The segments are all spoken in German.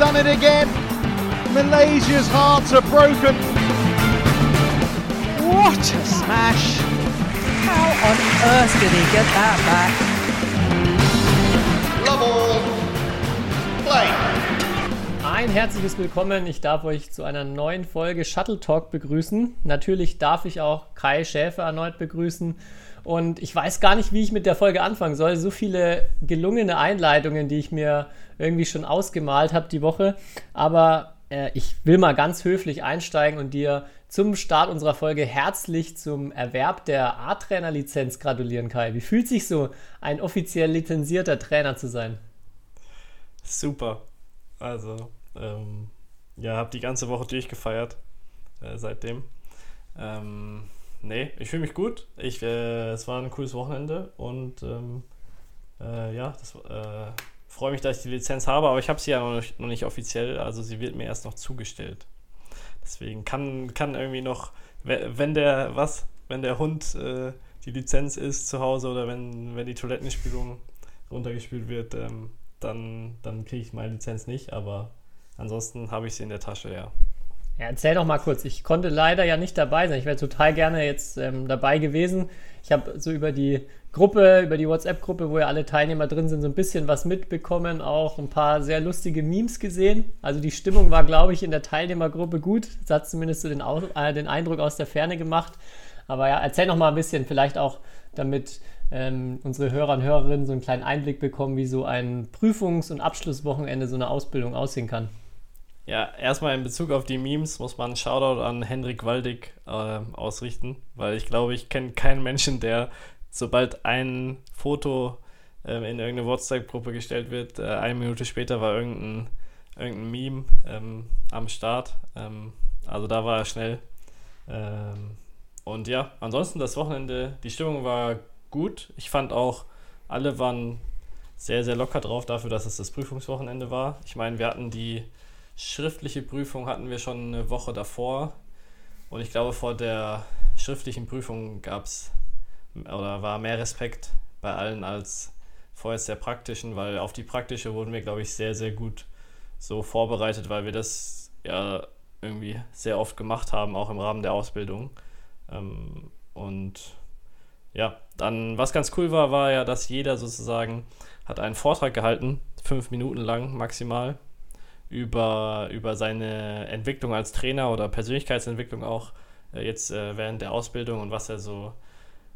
done it again. Malaysia's hearts are broken. What a smash! How on earth did he get that back? Love all. Play. Ein herzliches Willkommen. Ich darf euch zu einer neuen Folge Shuttle Talk begrüßen. Natürlich darf ich auch Kai Schäfer erneut begrüßen. Und ich weiß gar nicht, wie ich mit der Folge anfangen soll. So viele gelungene Einleitungen, die ich mir irgendwie schon ausgemalt habe die Woche. Aber äh, ich will mal ganz höflich einsteigen und dir zum Start unserer Folge herzlich zum Erwerb der A-Trainer-Lizenz gratulieren, Kai. Wie fühlt sich so, ein offiziell lizenzierter Trainer zu sein? Super. Also, ähm, ja, habe die ganze Woche durchgefeiert äh, seitdem. Ähm, nee, ich fühle mich gut. Ich, äh, es war ein cooles Wochenende und ähm, äh, ja, das äh, freue mich, dass ich die Lizenz habe, aber ich habe sie ja noch nicht, noch nicht, offiziell, also sie wird mir erst noch zugestellt. Deswegen kann, kann irgendwie noch, wenn der, was, wenn der Hund äh, die Lizenz ist zu Hause oder wenn, wenn die Toilettenspülung runtergespült wird, ähm, dann, dann kriege ich meine Lizenz nicht, aber ansonsten habe ich sie in der Tasche, ja. Ja, erzähl doch mal kurz. Ich konnte leider ja nicht dabei sein. Ich wäre total gerne jetzt ähm, dabei gewesen. Ich habe so über die Gruppe, über die WhatsApp-Gruppe, wo ja alle Teilnehmer drin sind, so ein bisschen was mitbekommen, auch ein paar sehr lustige Memes gesehen. Also die Stimmung war, glaube ich, in der Teilnehmergruppe gut. Das hat zumindest so den, äh, den Eindruck aus der Ferne gemacht. Aber ja, erzähl noch mal ein bisschen, vielleicht auch, damit ähm, unsere Hörer und Hörerinnen so einen kleinen Einblick bekommen, wie so ein Prüfungs- und Abschlusswochenende so eine Ausbildung aussehen kann. Ja, erstmal in Bezug auf die Memes muss man einen Shoutout an Hendrik Waldig äh, ausrichten, weil ich glaube, ich kenne keinen Menschen, der sobald ein Foto äh, in irgendeine WhatsApp-Gruppe gestellt wird, äh, eine Minute später war irgendein, irgendein Meme ähm, am Start. Ähm, also da war er schnell. Ähm, und ja, ansonsten das Wochenende, die Stimmung war gut. Ich fand auch, alle waren sehr, sehr locker drauf dafür, dass es das Prüfungswochenende war. Ich meine, wir hatten die schriftliche Prüfung hatten wir schon eine Woche davor. Und ich glaube, vor der schriftlichen Prüfung gab es oder war mehr Respekt bei allen als vorher der praktischen, weil auf die praktische wurden wir, glaube ich, sehr, sehr gut so vorbereitet, weil wir das ja irgendwie sehr oft gemacht haben, auch im Rahmen der Ausbildung. Ähm, und ja, dann, was ganz cool war, war ja, dass jeder sozusagen hat einen Vortrag gehalten, fünf Minuten lang maximal über, über seine Entwicklung als Trainer oder Persönlichkeitsentwicklung auch äh, jetzt äh, während der Ausbildung und was er so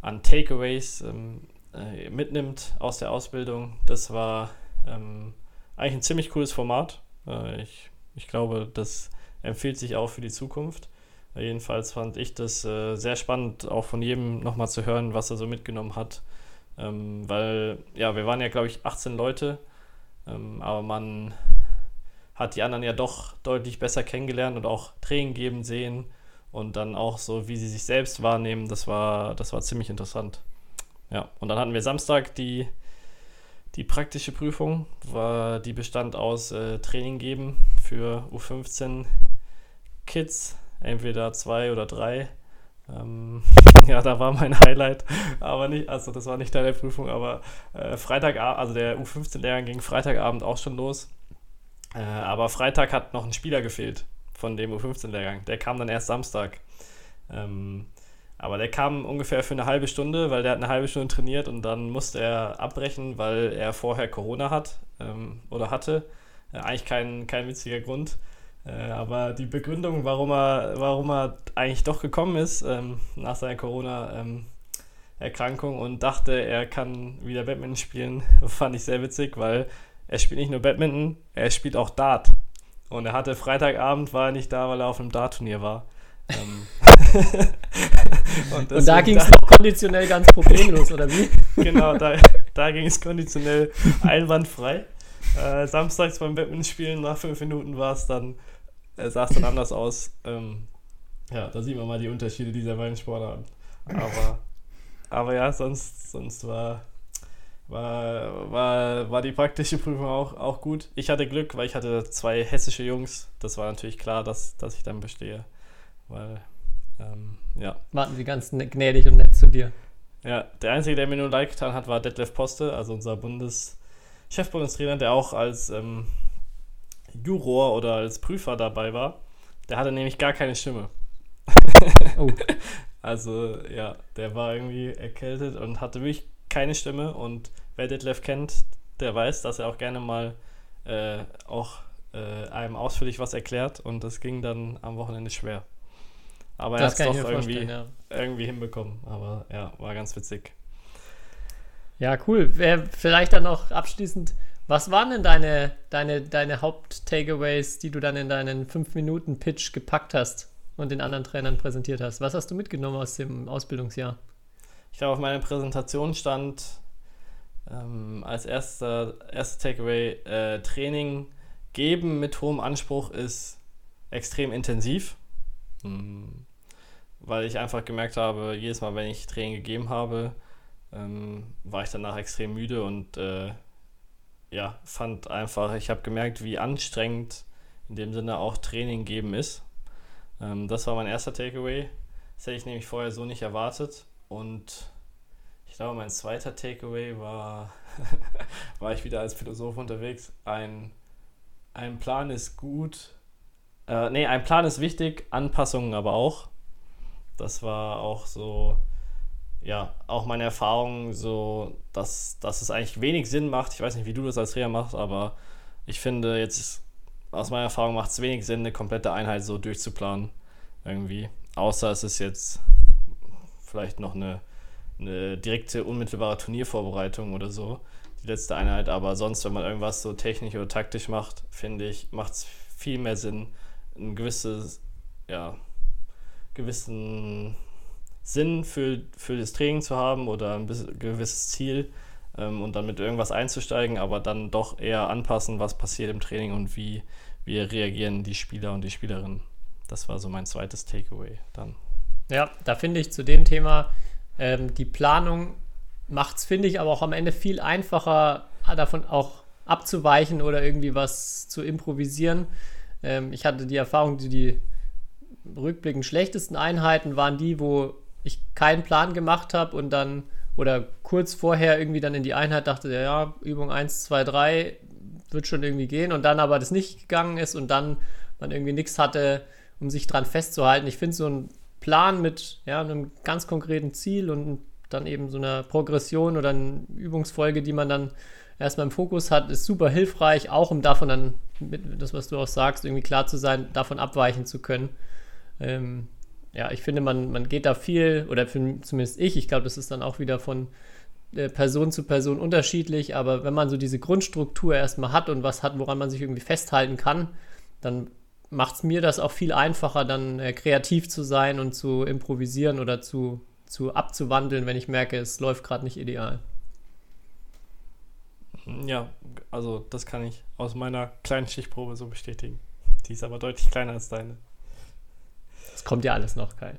an Takeaways ähm, äh, mitnimmt aus der Ausbildung. Das war ähm, eigentlich ein ziemlich cooles Format. Äh, ich, ich glaube, das empfiehlt sich auch für die Zukunft. Äh, jedenfalls fand ich das äh, sehr spannend, auch von jedem nochmal zu hören, was er so mitgenommen hat. Ähm, weil, ja, wir waren ja, glaube ich, 18 Leute, ähm, aber man hat die anderen ja doch deutlich besser kennengelernt und auch Training geben sehen und dann auch so, wie sie sich selbst wahrnehmen, das war, das war ziemlich interessant. Ja, und dann hatten wir Samstag die, die praktische Prüfung, war, die bestand aus äh, Training geben für U15 Kids, entweder zwei oder drei. Ähm, ja, da war mein Highlight, aber nicht, also das war nicht Teil der Prüfung, aber äh, Freitagabend, also der U15-Lehrgang ging Freitagabend auch schon los. Äh, aber Freitag hat noch ein Spieler gefehlt von dem U15-Lehrgang. Der kam dann erst Samstag. Ähm, aber der kam ungefähr für eine halbe Stunde, weil der hat eine halbe Stunde trainiert und dann musste er abbrechen, weil er vorher Corona hat ähm, oder hatte. Äh, eigentlich kein, kein witziger Grund. Äh, aber die Begründung, warum er, warum er eigentlich doch gekommen ist ähm, nach seiner Corona-Erkrankung ähm, und dachte, er kann wieder Badminton spielen, fand ich sehr witzig, weil er spielt nicht nur Badminton, er spielt auch Dart. Und er hatte Freitagabend, war er nicht da, weil er auf einem Dart-Turnier war. Ähm. und, und, da ging es noch konditionell ganz problemlos, oder wie? genau, da, da ging es konditionell einwandfrei. Äh, samstags beim Badminton-Spielen nach fünf Minuten war es dann, äh, sah es dann anders aus. Ähm, ja, da sieht man mal die Unterschiede dieser beiden Sportarten. Aber, aber ja, sonst, sonst war, war, war, war die praktische Prüfung auch, auch gut. Ich hatte Glück, weil ich hatte zwei hessische Jungs. Das war natürlich klar, dass, dass ich dann bestehe. Weil, ähm, ja. Warten sie ganz gnädig und nett zu dir. Ja, der Einzige, der mir nur leid getan hat, war Detlef Poste, also unser Bundes Chefbundestrainer, der auch als, ähm, Juror oder als Prüfer dabei war, der hatte nämlich gar keine Stimme. Oh. Also ja, der war irgendwie erkältet und hatte wirklich keine Stimme. Und wer Detlef kennt, der weiß, dass er auch gerne mal äh, auch äh, einem ausführlich was erklärt. Und das ging dann am Wochenende schwer. Aber er hat Das es doch irgendwie, ja. irgendwie hinbekommen. Aber ja, war ganz witzig. Ja, cool. Wer- Vielleicht dann noch abschließend, was waren denn deine, deine, deine Haupt-Takeaways, die du dann in deinen 5-Minuten-Pitch gepackt hast und den anderen Trainern präsentiert hast? Was hast du mitgenommen aus dem Ausbildungsjahr? Ich glaube, auf meiner Präsentation stand ähm, als erster, erster Takeaway, äh, Training geben mit hohem Anspruch ist extrem intensiv. Hm, weil ich einfach gemerkt habe, jedes Mal, wenn ich Training gegeben habe, ähm, war ich danach extrem müde und äh, ja, fand einfach, ich habe gemerkt, wie anstrengend in dem Sinne auch Training geben ist. Ähm, das war mein erster Takeaway. Das hätte ich nämlich vorher so nicht erwartet. Und ich glaube, mein zweiter Takeaway war, war ich wieder als Philosoph unterwegs. Ein, ein Plan ist gut. Äh, nee, ein Plan ist wichtig, Anpassungen aber auch. Das war auch so, ja, auch meine Erfahrung, so, dass, dass es eigentlich wenig Sinn macht. Ich weiß nicht, wie du das als Trainer machst, aber ich finde jetzt, aus meiner Erfahrung macht es wenig Sinn, eine komplette Einheit so durchzuplanen. Irgendwie. Außer es ist jetzt vielleicht noch eine, eine direkte, unmittelbare Turniervorbereitung oder so, die letzte Einheit. Aber sonst, wenn man irgendwas so technisch oder taktisch macht, finde ich, macht es viel mehr Sinn, ein gewisses, ja, gewissen Sinn für, für das Training zu haben oder ein gewisses Ziel ähm, und dann mit irgendwas einzusteigen, aber dann doch eher anpassen, was passiert im Training und wie, wie reagieren die Spieler und die Spielerinnen. Das war so mein zweites Takeaway dann. Ja, da finde ich zu dem Thema, ähm, die Planung macht es, finde ich, aber auch am Ende viel einfacher, davon auch abzuweichen oder irgendwie was zu improvisieren. Ähm, ich hatte die Erfahrung, die, die rückblickend schlechtesten Einheiten waren die, wo ich keinen Plan gemacht habe und dann oder kurz vorher irgendwie dann in die Einheit dachte, ja, Übung 1, 2, 3 wird schon irgendwie gehen und dann aber das nicht gegangen ist und dann man irgendwie nichts hatte, um sich dran festzuhalten. Ich finde so ein Plan mit ja, einem ganz konkreten Ziel und dann eben so einer Progression oder eine Übungsfolge, die man dann erstmal im Fokus hat, ist super hilfreich, auch um davon dann, mit, das was du auch sagst, irgendwie klar zu sein, davon abweichen zu können. Ähm, ja, ich finde, man, man geht da viel, oder für, zumindest ich, ich glaube, das ist dann auch wieder von äh, Person zu Person unterschiedlich, aber wenn man so diese Grundstruktur erstmal hat und was hat, woran man sich irgendwie festhalten kann, dann macht es mir das auch viel einfacher, dann äh, kreativ zu sein und zu improvisieren oder zu, zu abzuwandeln, wenn ich merke, es läuft gerade nicht ideal. Ja, also das kann ich aus meiner kleinen Stichprobe so bestätigen. Die ist aber deutlich kleiner als deine. Das kommt ja alles noch, Kai.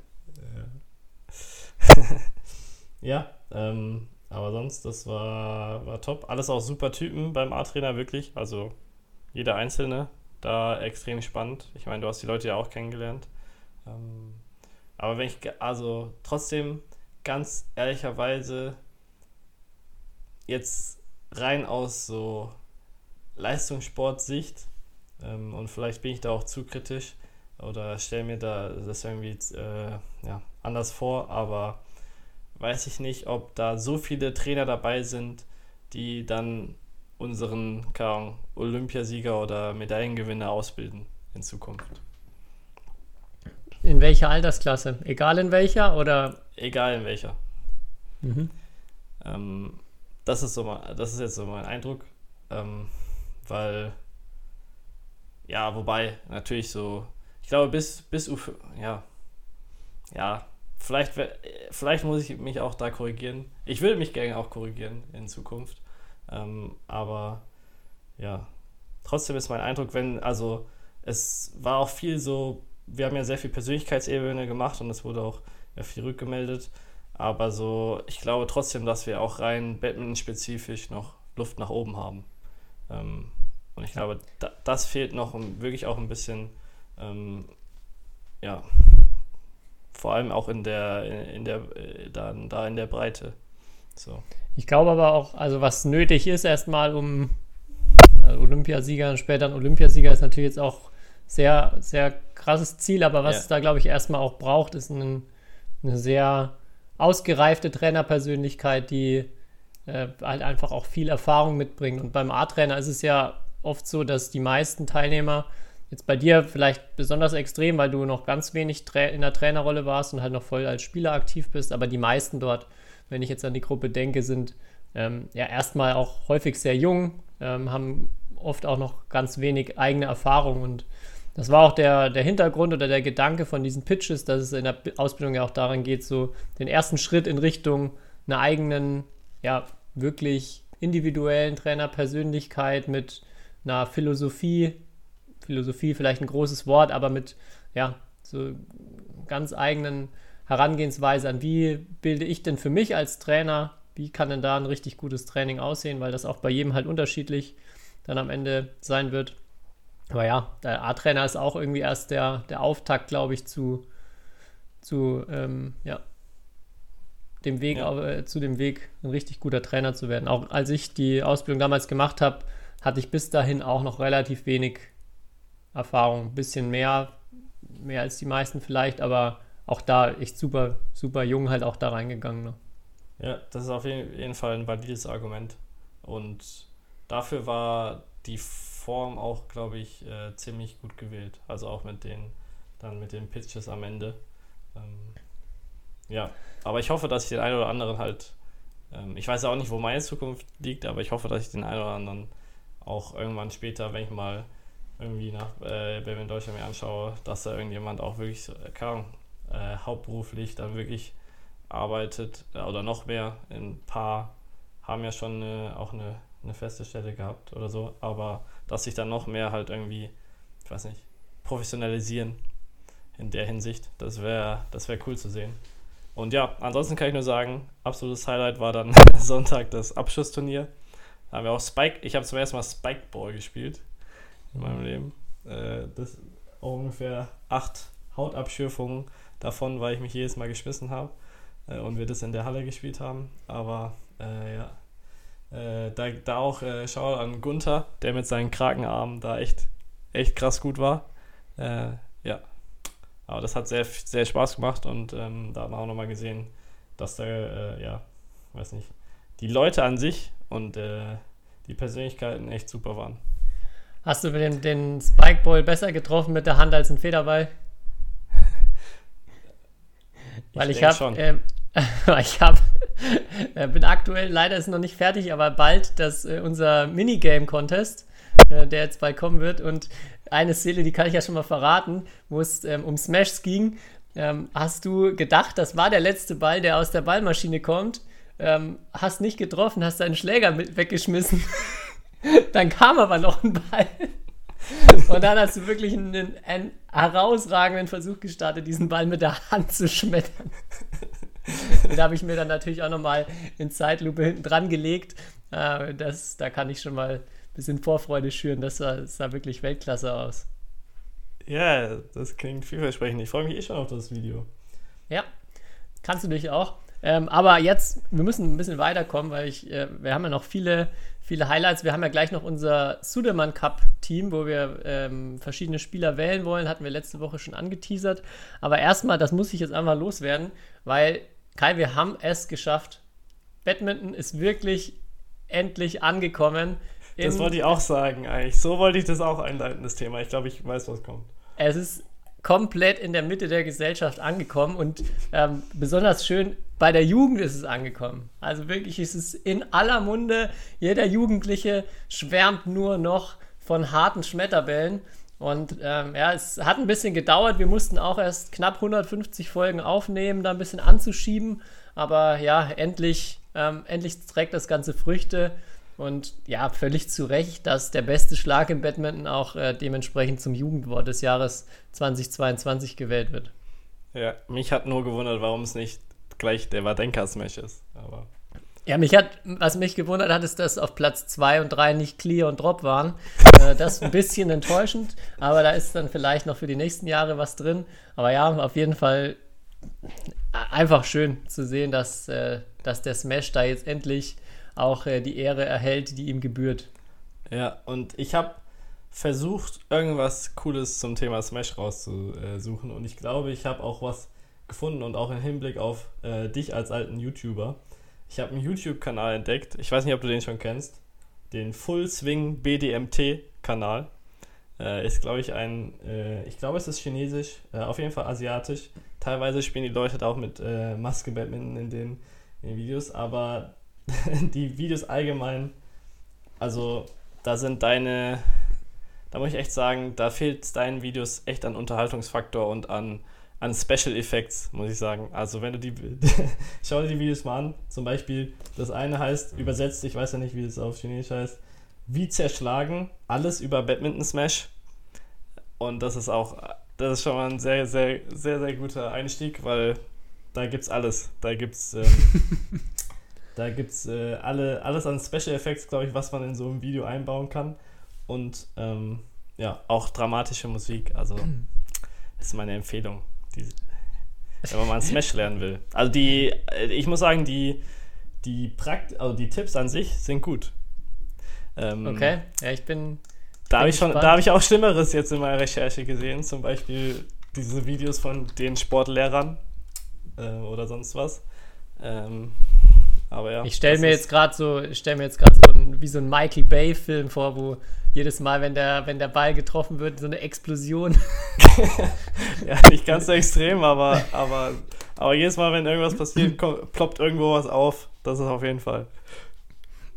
Ja, ähm, aber sonst, das war, war top. Alles auch super Typen beim A-Trainer, wirklich. Also jeder Einzelne da extrem spannend. Ich meine, du hast die Leute ja auch kennengelernt. Ähm, aber wenn ich, also trotzdem ganz ehrlicherweise jetzt rein aus so Leistungssportsicht ähm, und vielleicht bin ich da auch zu kritisch oder stelle mir da das irgendwie äh, ja, anders vor, aber weiß ich nicht, ob da so viele Trainer dabei sind, die dann unseren keine Ahnung, Olympiasieger oder Medaillengewinner ausbilden in Zukunft. In welcher Altersklasse? Egal in welcher oder? Egal in welcher. Mhm. Ähm, das ist so mal, das ist jetzt so mein Eindruck, ähm, weil ja, wobei natürlich so, ich glaube bis bis U ja ja vielleicht vielleicht muss ich mich auch da korrigieren. Ich will mich gerne auch korrigieren in Zukunft, ähm, aber ja trotzdem ist mein Eindruck, wenn also es war auch viel so, wir haben ja sehr viel Persönlichkeitsebene gemacht und es wurde auch ja, viel rückgemeldet. Aber so, ich glaube trotzdem, dass wir auch rein Badminton-spezifisch noch Luft nach oben haben. Ähm, und ich glaube, da, das fehlt noch um, wirklich auch ein bisschen, ähm, ja, vor allem auch in der, in, in der, äh, da, da in der Breite. So. Ich glaube aber auch, also was nötig ist erstmal, um Also Olympiasieger und später ein Olympiasieger ist natürlich jetzt auch sehr, sehr krasses Ziel, aber was Ja. es da, glaube ich, erstmal auch braucht, ist ein, eine sehr ausgereifte Trainerpersönlichkeit, die äh, halt einfach auch viel Erfahrung mitbringt. Und beim A-Trainer ist es ja oft so, dass die meisten Teilnehmer, jetzt bei dir vielleicht besonders extrem, weil du noch ganz wenig in der Trainerrolle warst und halt noch voll als Spieler aktiv bist, aber die meisten dort, wenn ich jetzt an die Gruppe denke, sind ähm, ja erstmal auch häufig sehr jung, ähm, haben oft auch noch ganz wenig eigene Erfahrung. Und das war auch der, der Hintergrund oder der Gedanke von diesen Pitches, dass es in der Ausbildung ja auch daran geht, so den ersten Schritt in Richtung einer eigenen, ja, wirklich individuellen Trainerpersönlichkeit mit einer Philosophie, Philosophie vielleicht ein großes Wort, aber mit, ja, so ganz eigenen Herangehensweise an, wie bilde ich denn für mich als Trainer, wie kann denn da ein richtig gutes Training aussehen, weil das auch bei jedem halt unterschiedlich dann am Ende sein wird. Aber ja, der A-Trainer ist auch irgendwie erst der, der Auftakt, glaube ich, zu, zu ähm, ja, dem Weg, Ja. äh, zu dem Weg, ein richtig guter Trainer zu werden. Auch als ich die Ausbildung damals gemacht habe, hatte ich bis dahin auch noch relativ wenig Erfahrung. Ein bisschen mehr, mehr als die meisten vielleicht, aber auch da echt super, super jung halt auch da reingegangen. Ne? Ja, das ist auf jeden Fall ein valides Argument. Und dafür war die Form auch, glaube ich, äh, ziemlich gut gewählt. Also auch mit den, dann mit den Pitches am Ende. Ähm, ja, aber ich hoffe, dass ich den einen oder anderen halt, ähm, ich weiß auch nicht, wo meine Zukunft liegt, aber ich hoffe, dass ich den einen oder anderen auch irgendwann später, wenn ich mal irgendwie nach äh, Badminton Deutschland mir anschaue, dass da irgendjemand auch wirklich, so, äh, keine Ahnung, äh, hauptberuflich dann wirklich arbeitet äh, oder noch mehr. Ein paar haben ja schon eine, auch eine, eine feste Stelle gehabt oder so, aber dass sich dann noch mehr halt irgendwie, ich weiß nicht, professionalisieren in der Hinsicht, das wäre das wär cool zu sehen. Und ja, ansonsten kann ich nur sagen, absolutes Highlight war dann Sonntag das Abschlussturnier. Da haben wir auch Spike, ich habe zum ersten Mal Spikeball gespielt in meinem Leben. Äh, das ungefähr acht Hautabschürfungen davon, weil ich mich jedes Mal geschmissen habe äh, und wir das in der Halle gespielt haben. Aber äh, ja, äh, da, da auch äh, Schau an Gunther, der mit seinen Krakenarmen da echt, echt krass gut war. Äh, ja, aber das hat sehr, sehr Spaß gemacht und ähm, da hat man auch nochmal gesehen, dass da, äh, ja, weiß nicht, die Leute an sich und äh, die Persönlichkeiten echt super waren. Hast du den, den Spikeball besser getroffen mit der Hand als ein Federball? Weil ich, denk habe, ähm, ich habe, äh, bin aktuell, leider ist noch nicht fertig, aber bald das äh, unser Minigame-Contest, äh, der jetzt bald kommen wird. Und eine Szene, die kann ich ja schon mal verraten, wo es ähm, um Smashs ging. Ähm, hast du gedacht, das war der letzte Ball, der aus der Ballmaschine kommt? Ähm, hast nicht getroffen, hast deinen Schläger mit weggeschmissen. Dann kam aber noch ein Ball. Und dann hast du wirklich einen, einen herausragenden Versuch gestartet, diesen Ball mit der Hand zu schmettern. Den habe ich mir dann natürlich auch nochmal in Zeitlupe hinten dran gelegt. Äh, das, da kann ich schon mal ein bisschen Vorfreude schüren. Das sah, das sah wirklich Weltklasse aus. Ja, das klingt vielversprechend. Ich freue mich eh schon auf das Video. Ja, kannst du dich auch. Ähm, aber jetzt, wir müssen ein bisschen weiterkommen, weil ich, äh, wir haben ja noch viele, viele Highlights. Wir haben ja gleich noch unser Sudermann Cup Team, wo wir ähm, verschiedene Spieler wählen wollen. Hatten wir letzte Woche schon angeteasert. Aber erstmal, das muss ich jetzt einfach loswerden, weil, Kai, wir haben es geschafft. Badminton ist wirklich endlich angekommen. Das wollte ich auch sagen, eigentlich. So wollte ich das auch einleiten, das Thema. Ich glaube, ich weiß, was kommt. Es ist komplett in der Mitte der Gesellschaft angekommen und ähm, besonders schön bei der Jugend ist es angekommen. Also wirklich ist es in aller Munde. Jeder Jugendliche schwärmt nur noch von harten Schmetterbällen. Und ähm, ja, es hat ein bisschen gedauert. Wir mussten auch erst knapp 150 Folgen aufnehmen, da ein bisschen anzuschieben. Aber ja, endlich, ähm, endlich trägt das Ganze Früchte. Und ja, völlig zu Recht, dass der beste Schlag im Badminton auch äh, dementsprechend zum Jugendwort des Jahres 2022 gewählt wird. Ja, mich hat nur gewundert, warum es nicht gleich der Wadenka-Smash ist. Aber Ja, mich hat, was mich gewundert hat, ist, dass auf Platz 2 und 3 nicht Clear und Drop waren. Äh, das ist ein bisschen enttäuschend, aber da ist dann vielleicht noch für die nächsten Jahre was drin. Aber ja, auf jeden Fall einfach schön zu sehen, dass, äh, dass der Smash da jetzt endlich auch äh, die Ehre erhält, die ihm gebührt. Ja, und ich habe versucht, irgendwas Cooles zum Thema Smash rauszusuchen. Und ich glaube, ich habe auch was gefunden und auch im Hinblick auf äh, dich als alten YouTuber. Ich habe einen YouTube-Kanal entdeckt. Ich weiß nicht, ob du den schon kennst. Den Full Swing BDMT-Kanal. Äh, ist, glaube ich, ein, äh, ich glaube, es ist chinesisch, äh, auf jeden Fall asiatisch. Teilweise spielen die Leute da auch mit äh, Maske Badminton in den, in den Videos, aber die Videos allgemein, also da sind deine da muss ich echt sagen, da fehlt deinen Videos echt an Unterhaltungsfaktor und an, an Special Effects, muss ich sagen. Also wenn du die, schau dir die Videos mal an, zum Beispiel, das eine heißt, übersetzt, ich weiß ja nicht, wie das auf Chinesisch heißt, wie zerschlagen, alles über Badminton Smash. Und das ist auch, das ist schon mal ein sehr, sehr, sehr, sehr guter Einstieg, weil da gibt's alles. Da gibt's, ähm, da gibt's äh, alle, alles an Special Effects, glaube ich, was man in so einem Video einbauen kann und ähm, ja, auch dramatische Musik. Also, das ist meine Empfehlung, die, wenn man mal einen Smash lernen will. Also, die, äh, ich muss sagen, die, die, Prakt also die Tipps an sich sind gut. Ähm, okay, ja, ich bin. Da habe ich, schon, da hab ich auch Schlimmeres jetzt in meiner Recherche gesehen. Zum Beispiel diese Videos von den Sportlehrern äh, oder sonst was. Ähm, aber ja. Ich stelle mir jetzt gerade so, stell mir jetzt gerade so ein, wie so ein Michael Bay-Film vor, wo jedes Mal, wenn der, wenn der Ball getroffen wird, so eine Explosion. ja, nicht ganz so extrem, aber, aber, aber jedes Mal, wenn irgendwas passiert, kommt, ploppt irgendwo was auf. Das ist auf jeden Fall.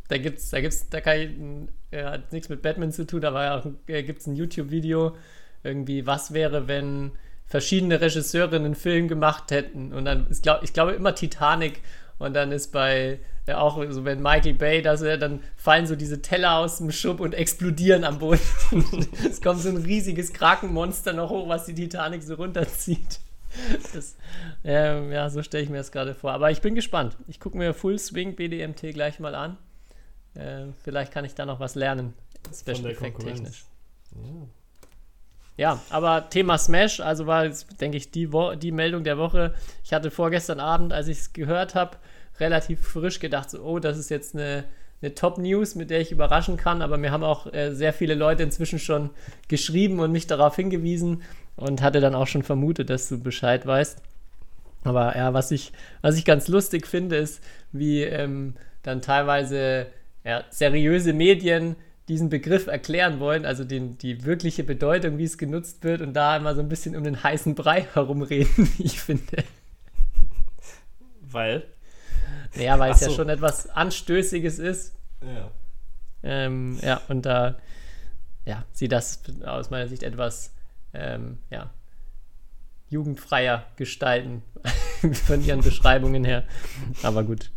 Da gibt's, da gibt's, da kann ich, ja, hat nichts mit Batman zu tun, aber ja, äh, gibt es ein YouTube-Video, irgendwie, was wäre, wenn verschiedene Regisseure einen Film gemacht hätten. Und dann ist, glaub, ich glaube, immer Titanic und dann ist bei ja, auch so, wenn Michael Bay, dass er, dann fallen so diese Teller aus dem Schub und explodieren am Boden. es kommt so ein riesiges Krakenmonster noch hoch, was die Titanic so runterzieht. Das, äh, ja, so stelle ich mir das gerade vor. Aber ich bin gespannt. Ich gucke mir Full Swing BDMT gleich mal an. Äh, vielleicht kann ich da noch was lernen. Special Effect technisch. Ja. ja. aber Thema Smash, also war jetzt, denke ich, die, Wo die Meldung der Woche. Ich hatte vorgestern Abend, als ich es gehört habe, relativ frisch gedacht, so, oh, das ist jetzt eine, eine Top-News, mit der ich überraschen kann. Aber mir haben auch äh, sehr viele Leute inzwischen schon geschrieben und mich darauf hingewiesen und hatte dann auch schon vermutet, dass du Bescheid weißt. Aber ja, was ich, was ich ganz lustig finde, ist, wie ähm, dann teilweise ja, seriöse Medien diesen Begriff erklären wollen, also den, die wirkliche Bedeutung, wie es genutzt wird und da immer so ein bisschen um den heißen Brei herumreden, wie ich finde. Weil? Ja, weil es so. ja schon etwas Anstößiges ist. Ja. Ähm, ja, und da ja, sieht das aus meiner Sicht etwas ähm, ja, jugendfreier gestalten von ihren Beschreibungen her. Aber gut.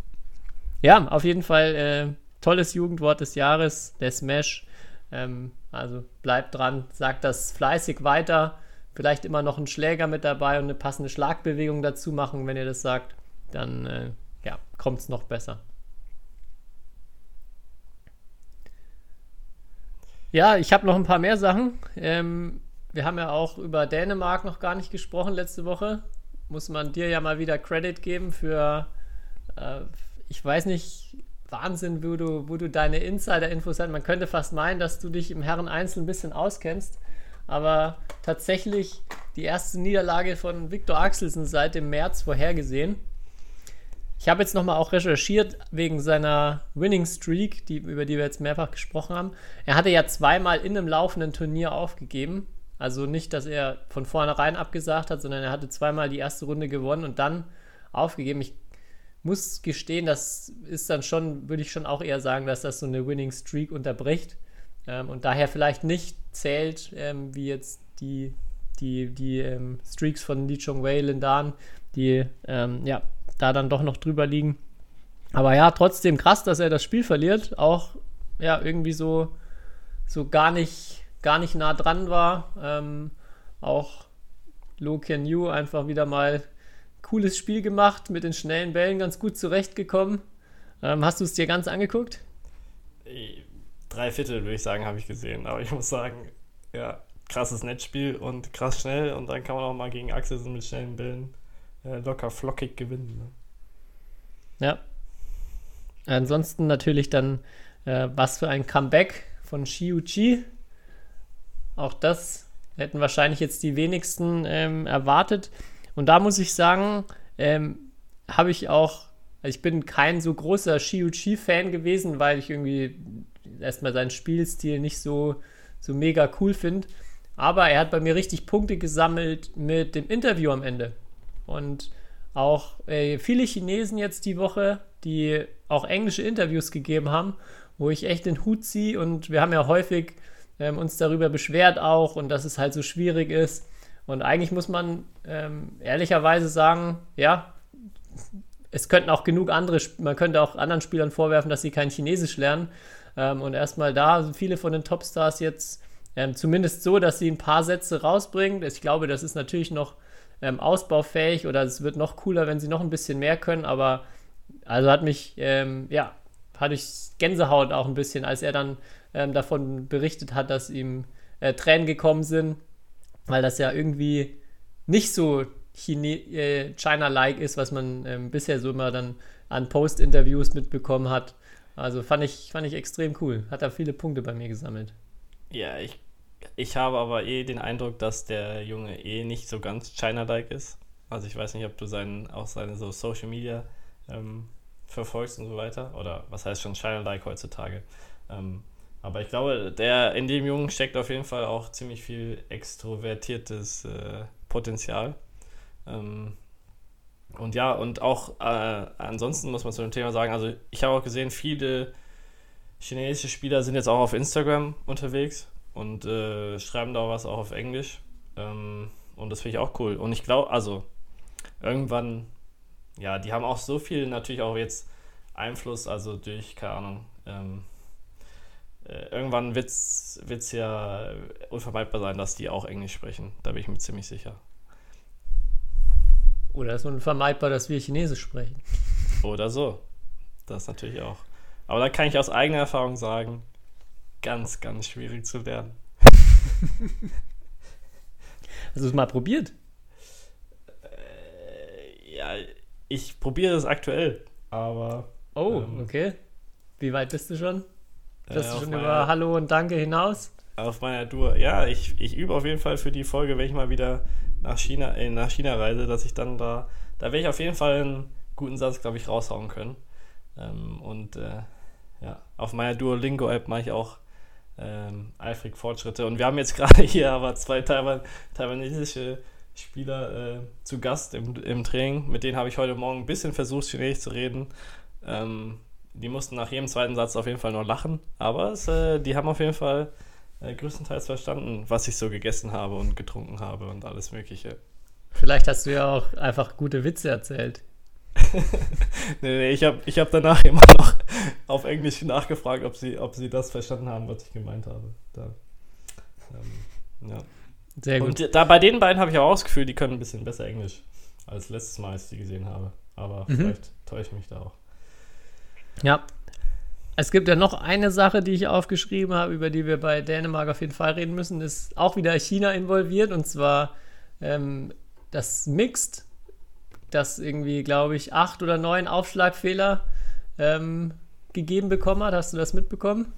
Ja, auf jeden Fall äh, tolles Jugendwort des Jahres, der Smash. Ähm, also bleibt dran, sagt das fleißig weiter. Vielleicht immer noch einen Schläger mit dabei und eine passende Schlagbewegung dazu machen, wenn ihr das sagt. Dann äh, ja, kommt es noch besser. Ja, ich habe noch ein paar mehr Sachen. Ähm, wir haben ja auch über Dänemark noch gar nicht gesprochen letzte Woche. Muss man dir ja mal wieder Credit geben für, äh, ich weiß nicht, Wahnsinn, wo du, wo du deine Insider-Infos hast. Man könnte fast meinen, dass du dich im Herren Einzel ein bisschen auskennst. Aber tatsächlich die erste Niederlage von Viktor Axelsen seit dem März vorhergesehen. Ich habe jetzt nochmal auch recherchiert wegen seiner Winning Streak, die, über die wir jetzt mehrfach gesprochen haben. Er hatte ja zweimal in einem laufenden Turnier aufgegeben. Also nicht, dass er von vornherein abgesagt hat, sondern er hatte zweimal die erste Runde gewonnen und dann aufgegeben. Ich muss gestehen, das ist dann schon, würde ich schon auch eher sagen, dass das so eine Winning Streak unterbricht ähm, und daher vielleicht nicht zählt, ähm, wie jetzt die, die, die ähm, Streaks von Lee Chong Wei, Lindan, die ähm, ja da dann doch noch drüber liegen. Aber ja, trotzdem krass, dass er das Spiel verliert. Auch ja, irgendwie so, so gar nicht, gar nicht nah dran war. Ähm, auch Lo Ken Yu einfach wieder mal cooles Spiel gemacht, mit den schnellen Bällen ganz gut zurechtgekommen. Ähm, hast du es dir ganz angeguckt? Drei Viertel, würde ich sagen, habe ich gesehen. Aber ich muss sagen, ja, krasses Netzspiel und krass schnell. Und dann kann man auch mal gegen Axelsen mit schnellen Bällen locker flockig gewinnen. Ne? Ja. Ansonsten natürlich dann, äh, was für ein Comeback von Xiu-Chi. Auch das hätten wahrscheinlich jetzt die wenigsten ähm, erwartet. Und da muss ich sagen, ähm, habe ich auch, also ich bin kein so großer Xiu-Chi-Fan gewesen, weil ich irgendwie erstmal seinen Spielstil nicht so, so mega cool finde. Aber er hat bei mir richtig Punkte gesammelt mit dem Interview am Ende. Und auch äh, viele Chinesen jetzt die Woche, die auch englische Interviews gegeben haben, wo ich echt den Hut ziehe. Und wir haben ja häufig ähm, uns darüber beschwert auch und dass es halt so schwierig ist. Und eigentlich muss man ähm, ehrlicherweise sagen, ja, es könnten auch genug andere, man könnte auch anderen Spielern vorwerfen, dass sie kein Chinesisch lernen. Ähm, und erstmal da, sind viele von den Topstars jetzt ähm, zumindest so, dass sie ein paar Sätze rausbringen. Ich glaube, das ist natürlich noch ähm, ausbaufähig oder es wird noch cooler, wenn sie noch ein bisschen mehr können, aber also hat mich, ähm, ja, hatte ich Gänsehaut auch ein bisschen, als er dann ähm, davon berichtet hat, dass ihm äh, Tränen gekommen sind, weil das ja irgendwie nicht so äh, China-like ist, was man ähm, bisher so immer dann an Post-Interviews mitbekommen hat. Also fand ich, fand ich extrem cool. Hat da viele Punkte bei mir gesammelt. Ja, ich, ich habe aber eh den Eindruck, dass der Junge eh nicht so ganz China-like ist. Also ich weiß nicht, ob du seinen, auch seine so Social Media ähm, verfolgst und so weiter. Oder was heißt schon China-like heutzutage. Ähm, aber ich glaube, der, in dem Jungen steckt auf jeden Fall auch ziemlich viel extrovertiertes äh, Potenzial. Ähm, und ja, und auch äh, ansonsten muss man zu dem Thema sagen, also ich habe auch gesehen, viele chinesische Spieler sind jetzt auch auf Instagram unterwegs und äh, schreiben da was auch auf Englisch. Ähm, und das finde ich auch cool. Und ich glaube, also irgendwann, ja, die haben auch so viel natürlich auch jetzt Einfluss, also durch, keine Ahnung, ähm, äh, irgendwann wird es ja unvermeidbar sein, dass die auch Englisch sprechen. Da bin ich mir ziemlich sicher. Oder ist unvermeidbar, dass wir Chinesisch sprechen. Oder so. Das natürlich auch. Aber da kann ich aus eigener Erfahrung sagen, ganz, ganz schwierig zu lernen. Hast du es mal probiert? Äh, ja, ich probiere es aktuell, aber. Oh, ähm, okay. Wie weit bist du schon? Bist äh, du schon über Hallo und Danke hinaus? Auf meiner Tour. Ja, ich, ich übe auf jeden Fall für die Folge, wenn ich mal wieder nach China, äh, nach China reise, dass ich dann da, da werde ich auf jeden Fall einen guten Satz, glaube ich, raushauen können. Ähm, und äh, ja, auf meiner Duolingo-App mache ich auch ähm, eifrig Fortschritte. Und wir haben jetzt gerade hier aber zwei Taiwan taiwanesische Spieler äh, zu Gast im, im Training. Mit denen habe ich heute Morgen ein bisschen versucht, Chinesisch zu reden. Ähm, die mussten nach jedem zweiten Satz auf jeden Fall noch lachen, aber es, äh, die haben auf jeden Fall äh, größtenteils verstanden, was ich so gegessen habe und getrunken habe und alles Mögliche. Vielleicht hast du ja auch einfach gute Witze erzählt. nee, nee, ich habe ich hab danach immer noch auf Englisch nachgefragt, ob sie, ob sie das verstanden haben, was ich gemeint habe. Da, ähm, ja. Sehr gut. Und da, bei den beiden habe ich auch das Gefühl, die können ein bisschen besser Englisch als letztes Mal, als ich die gesehen habe. Aber mhm. vielleicht täusche ich mich da auch. Ja, es gibt ja noch eine Sache, die ich aufgeschrieben habe, über die wir bei Dänemark auf jeden Fall reden müssen, ist auch wieder China involviert und zwar ähm, das Mixed, das irgendwie, glaube ich, acht oder neun Aufschlagfehler ähm, gegeben bekommen hat. Hast du das mitbekommen?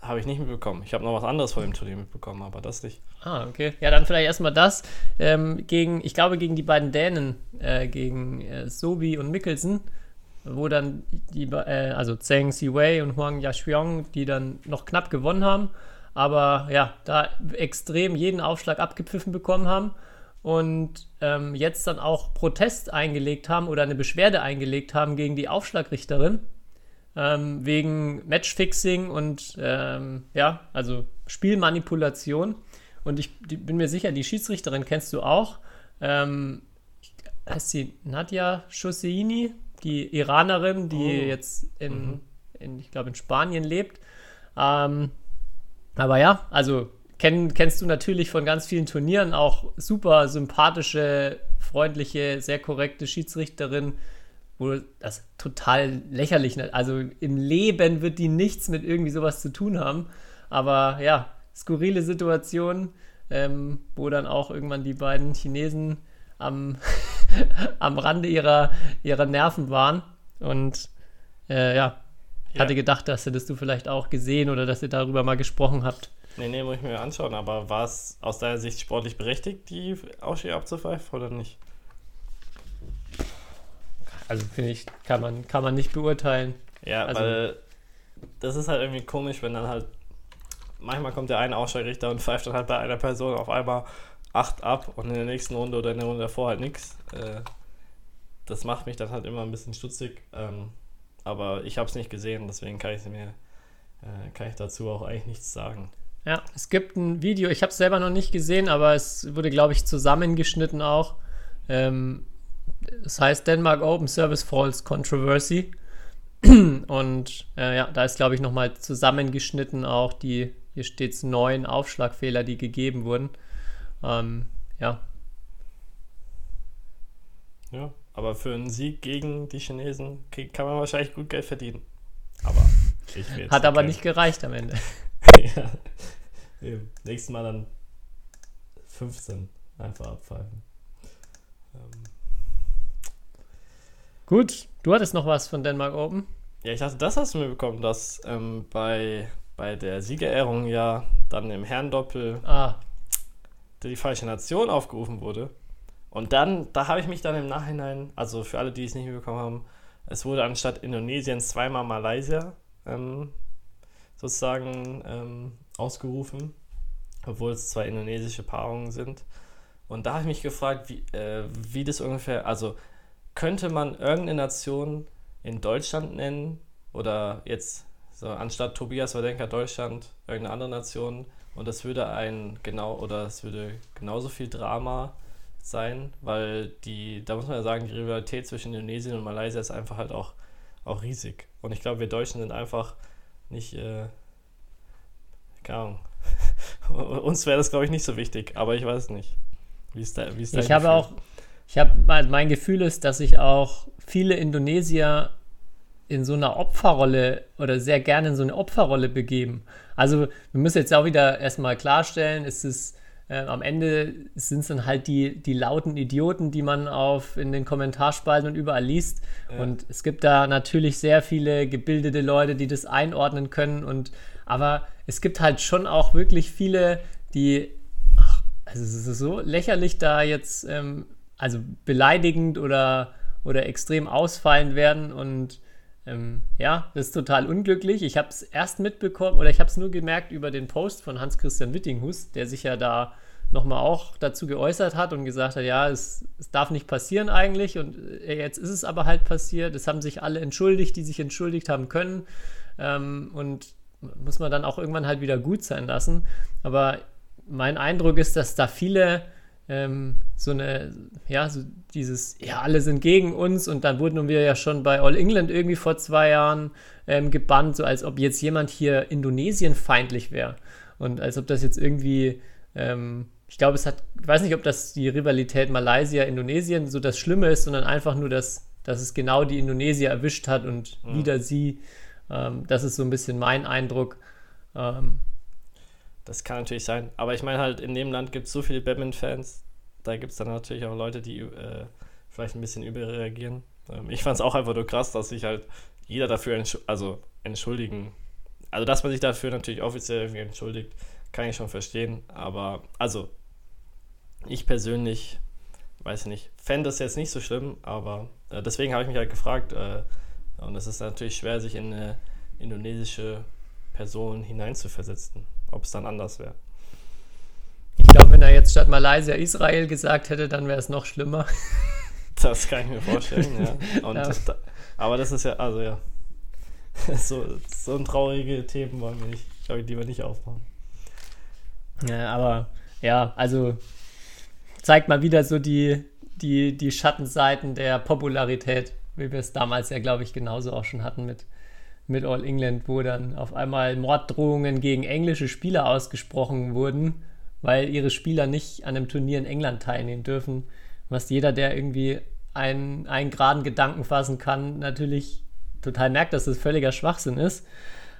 Habe ich nicht mitbekommen. Ich habe noch was anderes von dem Turnier mitbekommen, aber das nicht. Ah, okay. Ja, dann vielleicht erstmal das. Ähm, gegen, ich glaube, gegen die beiden Dänen, äh, gegen äh, Sobi und Mikkelsen wo dann die, äh, also Zheng Siwei und Huang Yashuang, die dann noch knapp gewonnen haben, aber ja, da extrem jeden Aufschlag abgepfiffen bekommen haben und ähm, jetzt dann auch Protest eingelegt haben oder eine Beschwerde eingelegt haben gegen die Aufschlagrichterin ähm, wegen Matchfixing und ähm, ja, also Spielmanipulation. Und ich die, bin mir sicher, die Schiedsrichterin kennst du auch. Ähm, heißt sie Nadja Schosseini? die Iranerin, die oh. jetzt in, mhm. in ich glaube, in Spanien lebt. Ähm, aber ja, also kenn, kennst du natürlich von ganz vielen Turnieren auch super sympathische, freundliche, sehr korrekte Schiedsrichterin, wo das total lächerlich ist. Also im Leben wird die nichts mit irgendwie sowas zu tun haben. Aber ja, skurrile Situation, ähm, wo dann auch irgendwann die beiden Chinesen am, am Rande ihrer, ihrer Nerven waren. Und äh, ja, Ich hatte gedacht, dass hättest du vielleicht auch gesehen oder dass ihr darüber mal gesprochen habt. Nee, nee, muss ich mir anschauen, aber war es aus deiner Sicht sportlich berechtigt, die Ausschläge abzupfeifen oder nicht? Also finde ich, kann man, kann man nicht beurteilen. Ja, Also- weil das ist halt irgendwie komisch, wenn dann halt manchmal kommt der eine Ausschlagrichter und pfeift dann halt bei einer Person auf einmal 8 ab und in der nächsten Runde oder in der Runde davor halt nichts. Äh, das macht mich dann halt immer ein bisschen stutzig. Ähm, aber ich habe es nicht gesehen, deswegen kann ich mir äh, kann ich dazu auch eigentlich nichts sagen. Ja, es gibt ein Video, ich habe es selber noch nicht gesehen, aber es wurde, glaube ich, zusammengeschnitten auch. Ähm, es heißt Denmark Open Service Falls Controversy. Und äh, ja, da ist, glaube ich, nochmal zusammengeschnitten auch die, hier steht es, neun Aufschlagfehler, die gegeben wurden. Ähm, ja, Ja, aber für einen Sieg gegen die Chinesen kann man wahrscheinlich gut Geld verdienen. Aber ich will jetzt hat aber nicht gereicht am Ende. ja. Eben. Nächstes Mal dann 15 einfach abpfeifen. Ähm, Gut, du hattest noch was von Denmark Open. ja, ich dachte, das hast du mir bekommen, dass ähm, bei, bei der Siegerehrung ja dann im Herrendoppel Ah, die falsche Nation aufgerufen wurde. Und dann, da habe ich mich dann im Nachhinein, also für alle, die es nicht mitbekommen haben, es wurde anstatt Indonesien zweimal Malaysia ähm, sozusagen ähm, ausgerufen, obwohl es zwei indonesische Paarungen sind. Und da habe ich mich gefragt, wie, äh, wie das ungefähr, also könnte man irgendeine Nation in Deutschland nennen oder jetzt so anstatt Tobias Wadenka Deutschland irgendeine andere Nation und das würde ein genau oder es würde genauso viel Drama sein, weil die, da muss man ja sagen, die Rivalität zwischen Indonesien und Malaysia ist einfach halt auch, auch riesig. Und ich glaube, wir Deutschen sind einfach nicht, äh, keine Ahnung. Uns wäre das, glaube ich, nicht so wichtig, aber ich weiß nicht. Wie ist da, wie ist dein Ich habe auch, ich habe, also mein Gefühl ist, dass sich auch viele Indonesier in so einer Opferrolle oder sehr gerne in so eine Opferrolle begeben. Also wir müssen jetzt auch wieder erstmal klarstellen, es ist äh, am Ende sind es dann halt die, die lauten Idioten, die man auf in den Kommentarspalten und überall liest. Ja. Und es gibt da natürlich sehr viele gebildete Leute, die das einordnen können. Und aber es gibt halt schon auch wirklich viele, die ach, also es ist so lächerlich da jetzt, ähm, also beleidigend oder, oder extrem ausfallen werden und ähm, ja, das ist total unglücklich. Ich habe es erst mitbekommen oder ich habe es nur gemerkt über den Post von Hans-Christian Wittinghus, der sich ja da nochmal auch dazu geäußert hat und gesagt hat, ja, es, es darf nicht passieren eigentlich und äh, jetzt ist es aber halt passiert. Es haben sich alle entschuldigt, die sich entschuldigt haben können ähm, und muss man dann auch irgendwann halt wieder gut sein lassen. Aber mein Eindruck ist, dass da viele ähm, so eine, ja, so dieses, ja, alle sind gegen uns und dann wurden wir ja schon bei All England irgendwie vor zwei Jahren ähm, gebannt, so als ob jetzt jemand hier Indonesien feindlich wäre und als ob das jetzt irgendwie, ähm, ich glaube, es hat, ich weiß nicht, ob das die Rivalität Malaysia-Indonesien so das Schlimme ist, sondern einfach nur, dass, dass es genau die Indonesier erwischt hat und Mhm. wieder sie. Ähm, das ist so ein bisschen mein Eindruck. Ähm, Das kann natürlich sein. Aber ich meine halt, in dem Land gibt es so viele Batman-Fans. Da gibt es dann natürlich auch Leute, die äh, vielleicht ein bisschen überreagieren. Ähm, ich fand es auch einfach nur krass, dass sich halt jeder dafür entsch also entschuldigen. Also, dass man sich dafür natürlich offiziell irgendwie entschuldigt, kann ich schon verstehen. Aber, also, ich persönlich, weiß ich nicht, fände das jetzt nicht so schlimm, aber äh, deswegen habe ich mich halt gefragt. Äh, und es ist natürlich schwer, sich in eine indonesische Person hineinzuversetzen, ob es dann anders wäre. ich glaube, wenn er jetzt statt Malaysia Israel gesagt hätte, dann wäre es noch schlimmer. Das kann ich mir vorstellen, ja. Und Ja. Aber das ist ja, also ja. So, so ein traurige Themen wollen wir nicht, glaube ich, lieber nicht aufbauen. Ja, aber ja, also zeigt mal wieder so die, die, die Schattenseiten der Popularität, wie wir es damals ja, glaube ich, genauso auch schon hatten mit, mit All England, wo dann auf einmal Morddrohungen gegen englische Spieler ausgesprochen wurden, weil ihre Spieler nicht an einem Turnier in England teilnehmen dürfen. Was jeder, der irgendwie einen, einen geraden Gedanken fassen kann, natürlich total merkt, dass das völliger Schwachsinn ist.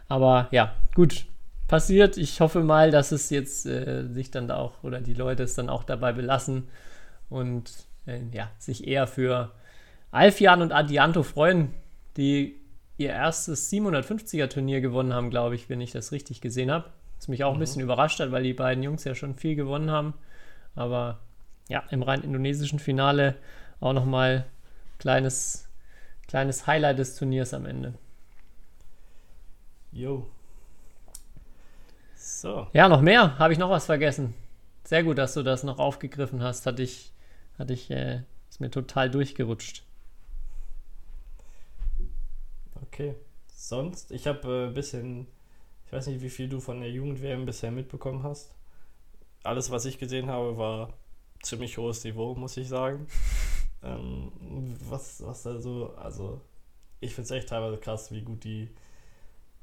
Aber ja, gut, passiert. Ich hoffe mal, dass es jetzt äh, sich dann da auch oder die Leute es dann auch dabei belassen und äh, ja, sich eher für Alfian und Adianto freuen, die ihr erstes 750er Turnier gewonnen haben, glaube ich, wenn ich das richtig gesehen habe. Was mich auch ein Mhm. bisschen überrascht hat, weil die beiden Jungs ja schon viel gewonnen haben. Aber ja, im rein indonesischen Finale auch nochmal kleines, kleines Highlight des Turniers am Ende. Jo. So. Ja, noch mehr. Habe ich noch was vergessen? Sehr gut, dass du das noch aufgegriffen hast. Hatte ich, hatte ich, äh, ist mir total durchgerutscht. Okay. Sonst, ich habe ein bisschen, ich weiß nicht, wie viel du von der Jugend-WM bisher mitbekommen hast. Alles, was ich gesehen habe, war ziemlich hohes Niveau, muss ich sagen. ähm, was, was da so, also ich finde es echt teilweise krass, wie gut die,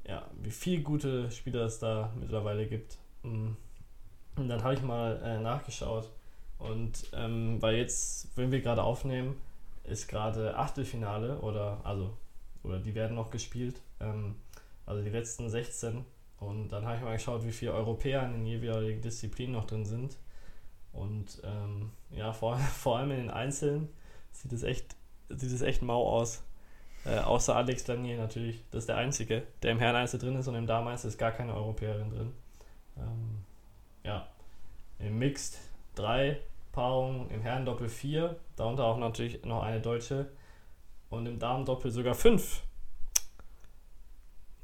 ja, wie viel gute Spieler es da mittlerweile gibt. Mm. Und dann habe ich mal äh, nachgeschaut und ähm, weil jetzt, wenn wir gerade aufnehmen, ist gerade Achtelfinale oder also oder die werden noch gespielt, ähm, also die letzten 16 und dann habe ich mal geschaut, wie viele Europäer in den jeweiligen Disziplinen noch drin sind. Und ähm, ja, vor, vor allem in den Einzelnen sieht es echt, sieht es echt mau aus. Äh, außer Alex Lanier natürlich, das ist der Einzige, der im Herreneinzel drin ist und im Dameneinzel ist gar keine Europäerin drin. Ähm, ja, im Mixed drei Paarungen, im Herrendoppel vier, darunter auch natürlich noch eine deutsche und im Damendoppel sogar fünf.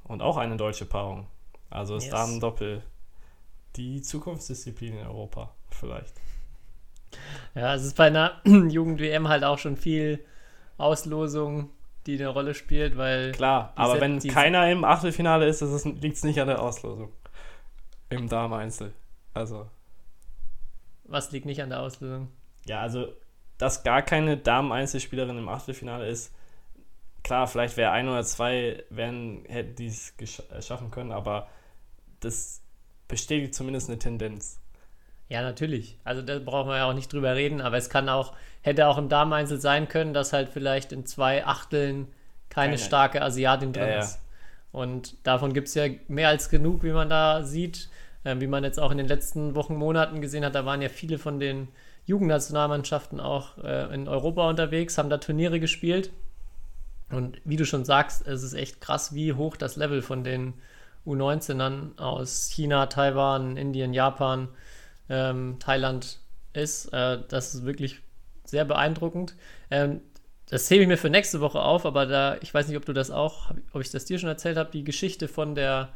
Und auch eine deutsche Paarung. Also ist Yes. Damendoppel die Zukunftsdisziplin in Europa vielleicht. Ja, es ist bei einer Jugend-WM halt auch schon viel Auslosung, die eine Rolle spielt, weil Klar, aber wenn keiner im Achtelfinale ist, liegt es nicht an der Auslosung. Im Dameneinzel. Also, was liegt nicht an der Auslosung? ja, also, dass gar keine Damen-Einzelspielerin im Achtelfinale ist, klar, vielleicht wäre ein oder zwei, wären, hätten die es gesch- äh, schaffen können, aber das bestätigt zumindest eine Tendenz. Ja, natürlich. Also da brauchen wir ja auch nicht drüber reden, aber es kann auch, hätte auch im Dameneinzel sein können, dass halt vielleicht in zwei Achteln keine Keine. starke Asiatin drin Ja, ja. ist. Und davon gibt es ja mehr als genug, wie man da sieht. Ähm, wie man jetzt auch in den letzten Wochen, Monaten gesehen hat, da waren ja viele von den Jugendnationalmannschaften auch äh, in Europa unterwegs, haben da Turniere gespielt. Und wie du schon sagst, es ist echt krass, wie hoch das Level von den U19ern aus China, Taiwan, Indien, Japan, ähm, Thailand ist. Äh, das ist wirklich sehr beeindruckend. Ähm, das hebe ich mir für nächste Woche auf, aber da, ich weiß nicht, ob du das auch, ob ich das dir schon erzählt habe, die Geschichte von der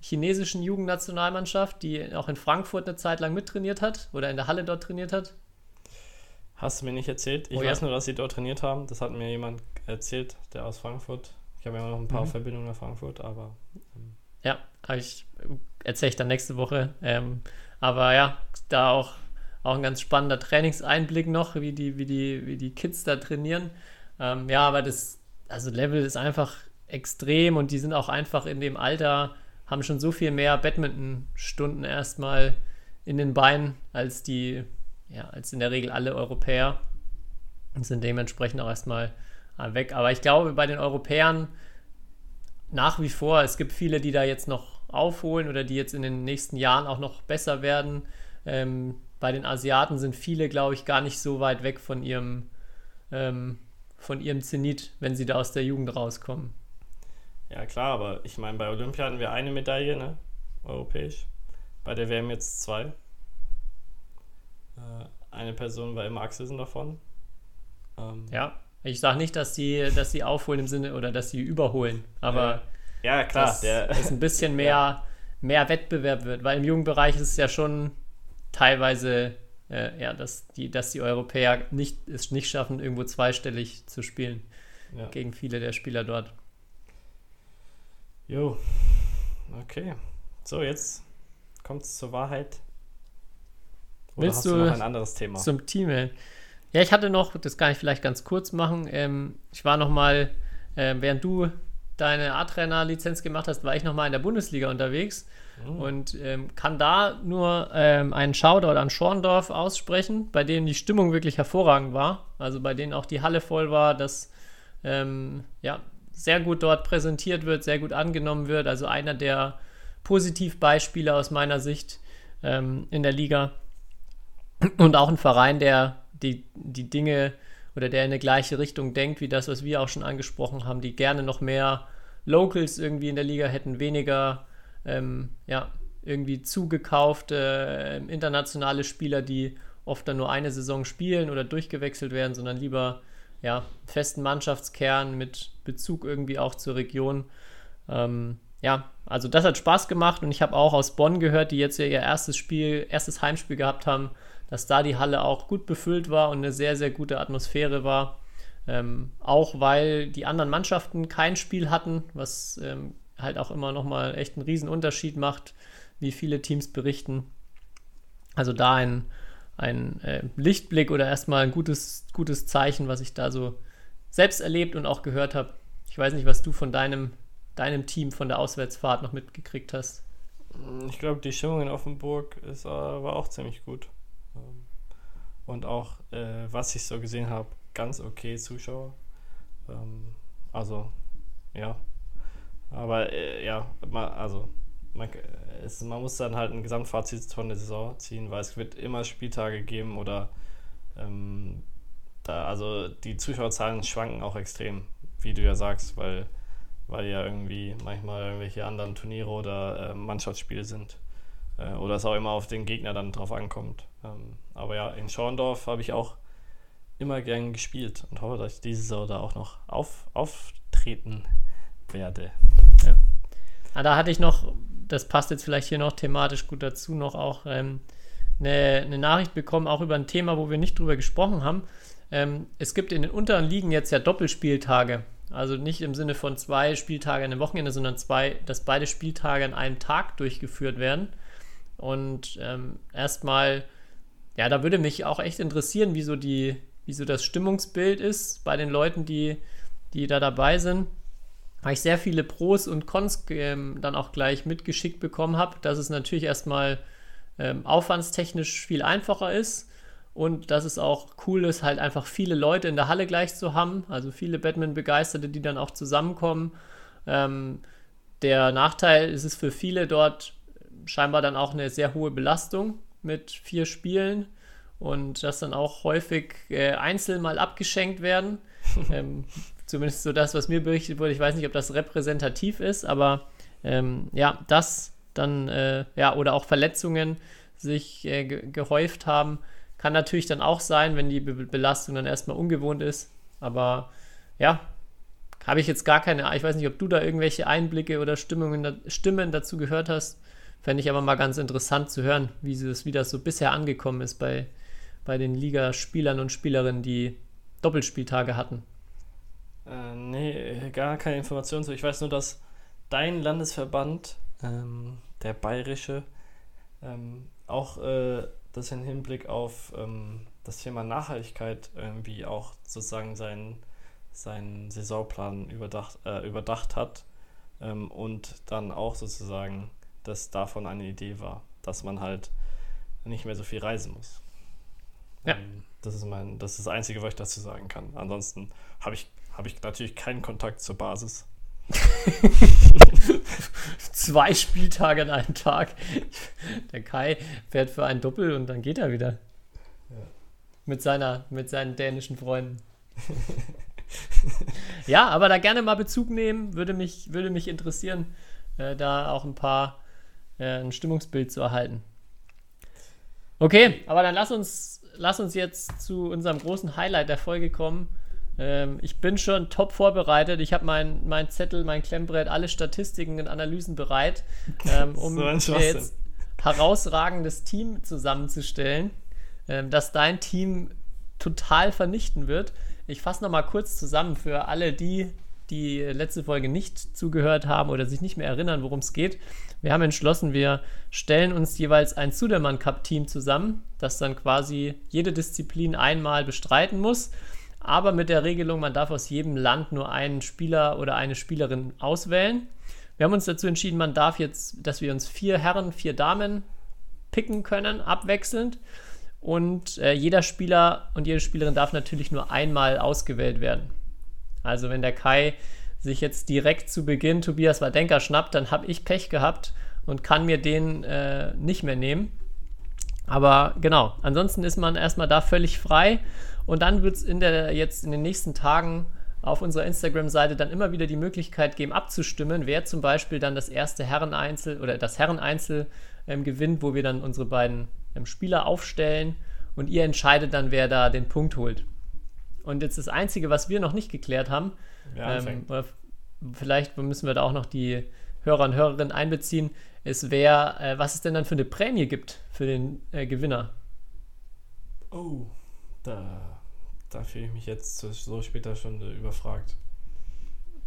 chinesischen Jugendnationalmannschaft, die auch in Frankfurt eine Zeit lang mittrainiert hat oder in der Halle dort trainiert hat. Hast du mir nicht erzählt? Ich Oh ja. weiß nur, dass sie dort trainiert haben. Das hat mir jemand erzählt, der aus Frankfurt. Ich habe ja immer noch ein paar Mhm. Verbindungen nach Frankfurt, aber Ja, hab ich erzähle ich dann nächste Woche. Ähm, aber ja, da auch, auch ein ganz spannender Trainingseinblick noch, wie die, wie die, wie die Kids da trainieren. Ähm, ja, aber das, also Level ist einfach extrem und die sind auch einfach in dem Alter, haben schon so viel mehr Badminton-Stunden erstmal in den Beinen als die, ja, als in der Regel alle Europäer und sind dementsprechend auch erstmal weg. Aber ich glaube, bei den Europäern nach wie vor, es gibt viele, die da jetzt noch aufholen oder die jetzt in den nächsten Jahren auch noch besser werden. Ähm, bei den Asiaten sind viele, glaube ich, gar nicht so weit weg von ihrem, ähm, von ihrem Zenit, wenn sie da aus der Jugend rauskommen. ja klar, aber ich meine, bei Olympia hatten wir eine Medaille, ne? Europäisch. Bei der WM jetzt zwei. Äh, eine Person war immer Axelsen davon. Ähm, Ja, ich sage nicht, dass sie, dass sie aufholen im Sinne oder dass sie überholen, aber ja, klar, dass der, es ein bisschen mehr, mehr Wettbewerb wird, weil im Jugendbereich ist es ja schon teilweise, äh, ja, dass die, dass die Europäer nicht, es nicht schaffen, irgendwo zweistellig zu spielen ja. gegen viele der Spieler dort. Jo, okay. So, jetzt kommt es zur Wahrheit. Oder Willst hast du du noch ein anderes Thema? Zum Team. ey. Ja, ich hatte noch, das kann ich vielleicht ganz kurz machen. Ähm, ich war noch mal, ähm, während du deine A-Trainer-Lizenz gemacht hast, war ich noch mal in der Bundesliga unterwegs Mhm. und ähm, kann da nur ähm, einen Shoutout an Schorndorf aussprechen, bei denen die Stimmung wirklich hervorragend war. Also bei denen auch die Halle voll war, dass ähm, ja, sehr gut dort präsentiert wird, sehr gut angenommen wird. Also einer der Positivbeispiele aus meiner Sicht ähm, in der Liga. Und auch ein Verein, der die, die Dinge oder der in eine gleiche Richtung denkt, wie das, was wir auch schon angesprochen haben, die gerne noch mehr Locals irgendwie in der Liga hätten weniger, ähm, ja, irgendwie zugekaufte äh, internationale Spieler, die oft dann nur eine Saison spielen oder durchgewechselt werden, sondern lieber ja, festen Mannschaftskern mit Bezug irgendwie auch zur Region. Ähm, ja, also das hat Spaß gemacht und ich habe auch aus Bonn gehört, die jetzt ja ihr erstes Spiel, erstes Heimspiel gehabt haben, dass da die Halle auch gut befüllt war und eine sehr, sehr gute Atmosphäre war. Ähm, auch weil die anderen Mannschaften kein Spiel hatten, was ähm, halt auch immer nochmal echt einen riesen Unterschied macht, wie viele Teams berichten. Also da ein, ein äh, Lichtblick oder erstmal ein gutes, gutes Zeichen, was ich da so selbst erlebt und auch gehört habe. Ich weiß nicht, was du von deinem, deinem Team von der Auswärtsfahrt noch mitgekriegt hast. Ich glaube, die Stimmung in Offenburg ist, äh, war auch ziemlich gut. Ähm, und auch, äh, was ich so gesehen habe, ganz okay Zuschauer. Ähm, also, ja. Aber äh, ja, also man, es, man, muss dann halt ein Gesamtfazit von der Saison ziehen, weil es wird immer Spieltage geben oder ähm, da, also die Zuschauerzahlen schwanken auch extrem, wie du ja sagst, weil, weil ja irgendwie manchmal irgendwelche anderen Turniere oder äh, Mannschaftsspiele sind. Äh, oder es auch immer auf den Gegner dann drauf ankommt. Ähm, aber ja, in Schorndorf habe ich auch immer gern gespielt und hoffe, dass ich diese Saison da auch noch auf, auftreten werde. Ja. Ah, da hatte ich noch das passt jetzt vielleicht hier noch thematisch gut dazu, noch auch ähm, eine, eine, Nachricht bekommen, auch über ein Thema, wo wir nicht drüber gesprochen haben. Ähm, es gibt in den unteren Ligen jetzt ja Doppelspieltage. Also nicht im Sinne von zwei Spieltage an einem Wochenende, sondern zwei, dass beide Spieltage an einem Tag durchgeführt werden. Und ähm, erstmal, ja, da würde mich auch echt interessieren, wie so, die, wie so das Stimmungsbild ist bei den Leuten, die, die da dabei sind weil ich sehr viele Pros und Cons ähm, dann auch gleich mitgeschickt bekommen habe, dass es natürlich erstmal ähm, aufwandstechnisch viel einfacher ist und dass es auch cool ist, halt einfach viele Leute in der Halle gleich zu haben, also viele Batman-Begeisterte, die dann auch zusammenkommen. Ähm, der Nachteil ist es für viele dort scheinbar dann auch eine sehr hohe Belastung mit vier Spielen und dass dann auch häufig äh, einzeln mal abgeschenkt werden. ähm, Zumindest so das, was mir berichtet wurde. Ich weiß nicht, ob das repräsentativ ist, aber ähm, ja, das dann, äh, ja, oder auch Verletzungen sich äh, ge gehäuft haben, kann natürlich dann auch sein, wenn die Be Belastung dann erstmal ungewohnt ist. Aber ja, habe ich jetzt gar keine, ich weiß nicht, ob du da irgendwelche Einblicke oder Stimmungen, Stimmen dazu gehört hast. Fände ich aber mal ganz interessant zu hören, wie das, wie das so bisher angekommen ist bei, bei den Ligaspielern und Spielerinnen, die Doppelspieltage hatten. Äh, nee, gar keine Informationen zu. Ich weiß nur, dass dein Landesverband, ähm, der bayerische, ähm, auch äh, das im Hinblick auf ähm, das Thema Nachhaltigkeit irgendwie auch sozusagen seinen, seinen Saisonplan überdacht, äh, überdacht hat ähm, und dann auch sozusagen, dass davon eine Idee war, dass man halt nicht mehr so viel reisen muss. Ja. Ähm, das ist mein, das ist das Einzige, was ich dazu sagen kann. Ansonsten habe ich habe ich natürlich keinen Kontakt zur Basis. Zwei Spieltage an einem Tag. Der Kai fährt für ein Doppel und dann geht er wieder. Ja. Mit, seiner, mit seinen dänischen Freunden. ja, aber da gerne mal Bezug nehmen, würde mich, würde mich interessieren, äh, da auch ein paar, äh, ein Stimmungsbild zu erhalten. Okay, aber dann lass uns, lass uns jetzt zu unserem großen Highlight der Folge kommen. Ähm, ich bin schon top vorbereitet. Ich habe mein, mein Zettel, mein Klemmbrett, alle Statistiken und Analysen bereit, ähm, um so mir jetzt herausragendes Team zusammenzustellen, ähm, das dein Team total vernichten wird. Ich fasse nochmal kurz zusammen für alle die, die letzte Folge nicht zugehört haben oder sich nicht mehr erinnern, worum es geht. Wir haben entschlossen, wir stellen uns jeweils ein Sudermann Cup Team zusammen, das dann quasi jede Disziplin einmal bestreiten muss aber mit der Regelung, man darf aus jedem Land nur einen Spieler oder eine Spielerin auswählen. Wir haben uns dazu entschieden, man darf jetzt, dass wir uns vier Herren, vier Damen picken können, abwechselnd. Und äh, jeder Spieler und jede Spielerin darf natürlich nur einmal ausgewählt werden. Also wenn der Kai sich jetzt direkt zu Beginn Tobias Wadenka schnappt, dann habe ich Pech gehabt und kann mir den äh, nicht mehr nehmen. Aber genau, ansonsten ist man erstmal da völlig frei und dann wird es in der, jetzt in den nächsten Tagen auf unserer Instagram-Seite dann immer wieder die Möglichkeit geben, abzustimmen, wer zum Beispiel dann das erste Herreneinzel oder das Herreneinzel ähm, gewinnt, wo wir dann unsere beiden ähm, Spieler aufstellen und ihr entscheidet dann, wer da den Punkt holt. Und jetzt das Einzige, was wir noch nicht geklärt haben, ähm, oder vielleicht müssen wir da auch noch die Hörer und Hörerinnen einbeziehen, ist, wer, äh, was es denn dann für eine Prämie gibt für den äh, Gewinner. Oh, da, da fühle ich mich jetzt so später Stunde überfragt.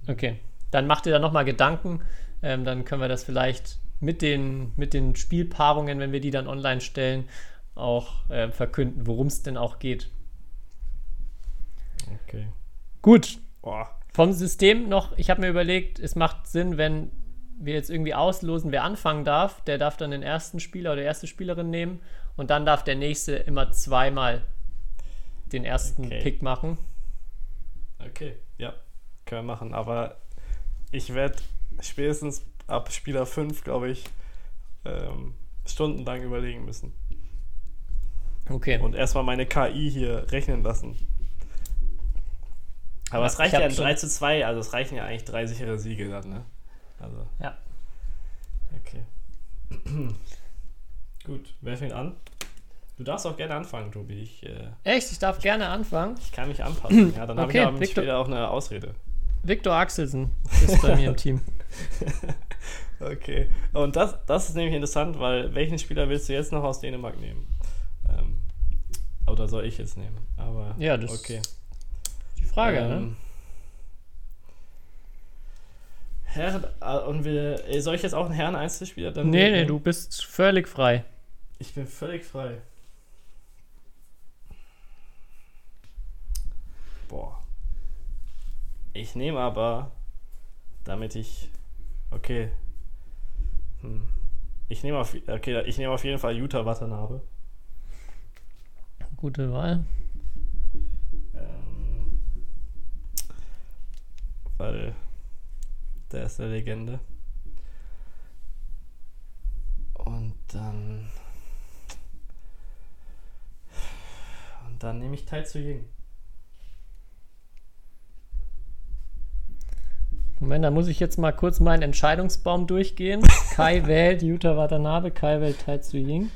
Okay, dann macht ihr da nochmal Gedanken. Ähm, dann können wir das vielleicht mit den, mit den Spielpaarungen, wenn wir die dann online stellen, auch äh, verkünden, worum es denn auch geht. Okay. Gut. Boah. Vom System noch, ich habe mir überlegt, es macht Sinn, wenn wir jetzt irgendwie auslosen, wer anfangen darf. Der darf dann den ersten Spieler oder erste Spielerin nehmen und dann darf der nächste immer zweimal den ersten Okay. Pick machen. Okay, ja, können wir machen. Aber ich werde spätestens ab Spieler 5, glaube ich, ähm, stundenlang überlegen müssen. Okay. Und erstmal meine KI hier rechnen lassen. Aber es reicht ich ja hab ein schon- 3 zu 2, also es reichen ja eigentlich drei sichere Siege dann, ne? Also, Ja. okay. Gut, wer fängt an? Du darfst auch gerne anfangen, Tobi. Ich, äh, Echt? Ich darf gerne anfangen. ich kann mich anpassen. Ja, dann habe Okay, ich aber später auch eine Ausrede. Viktor Axelsen ist bei mir im Team. Okay. Und das, das ist nämlich interessant, weil welchen Spieler willst du jetzt noch aus Dänemark nehmen? Ähm, oder soll ich jetzt nehmen? Aber Ja, das okay. Frage, ne? Ähm, Herren, äh, und wir, äh, soll ich jetzt auch einen Herren-Einzelspieler dann Nee, nee, du bist völlig frei. Ich bin völlig frei. Boah. Ich nehme aber, damit ich. Okay. Hm. Ich nehme auf, okay, ich nehme auf jeden Fall Utah Watanabe. Gute Wahl. Weil der ist eine Legende. Und dann. Und dann nehme ich Tai zu Ying. Moment, da muss ich jetzt mal kurz meinen Entscheidungsbaum durchgehen. Kai wählt Jutta Watanabe, Kai wählt Tai Tzu Ying.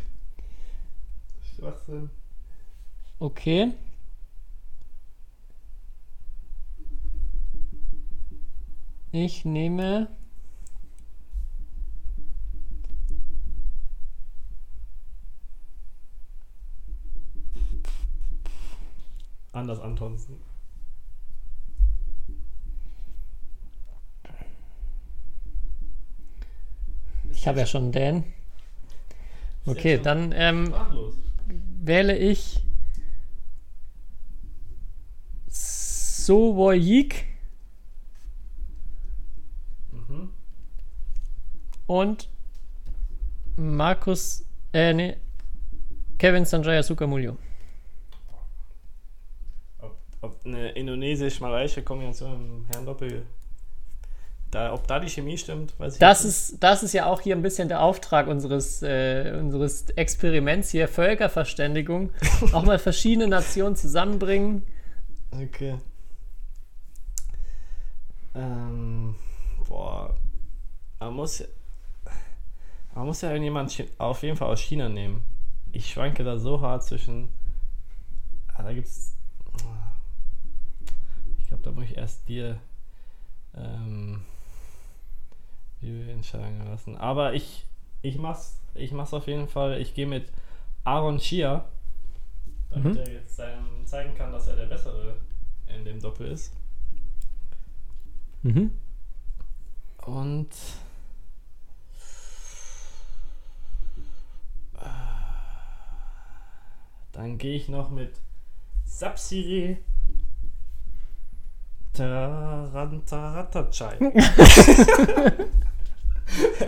Schwachsinn. Okay. Ich nehme. Anders Antonsen. Ich habe ja schon Dan. Okay, dann ähm, wähle ich Sowoyik Mhm. Und Markus, äh, nee, Kevin Sanjaya Sukamuljo. Ob, ob eine indonesisch-malaiische Kombination im Herrendoppel. Da, ob da die Chemie stimmt, weiß ich Das nicht. ist, das ist ja auch hier ein bisschen der Auftrag unseres, äh, unseres Experiments hier, Völkerverständigung. auch mal verschiedene Nationen zusammenbringen. Okay. Ähm, boah. Man muss, man muss ja irgendjemand auf jeden Fall aus China nehmen. Ich schwanke da so hart zwischen. Ah, da gibt's. Ich glaube, da muss ich erst dir ähm, die Entscheidung lassen. Aber ich, ich mach's, ich mach's auf jeden Fall. Ich gehe mit Aaron Chia, damit Mhm. er jetzt seinem zeigen kann, dass er der Bessere in dem Doppel ist. Mhm. Und dann gehe ich noch mit Sapsiri Tarantaratachai.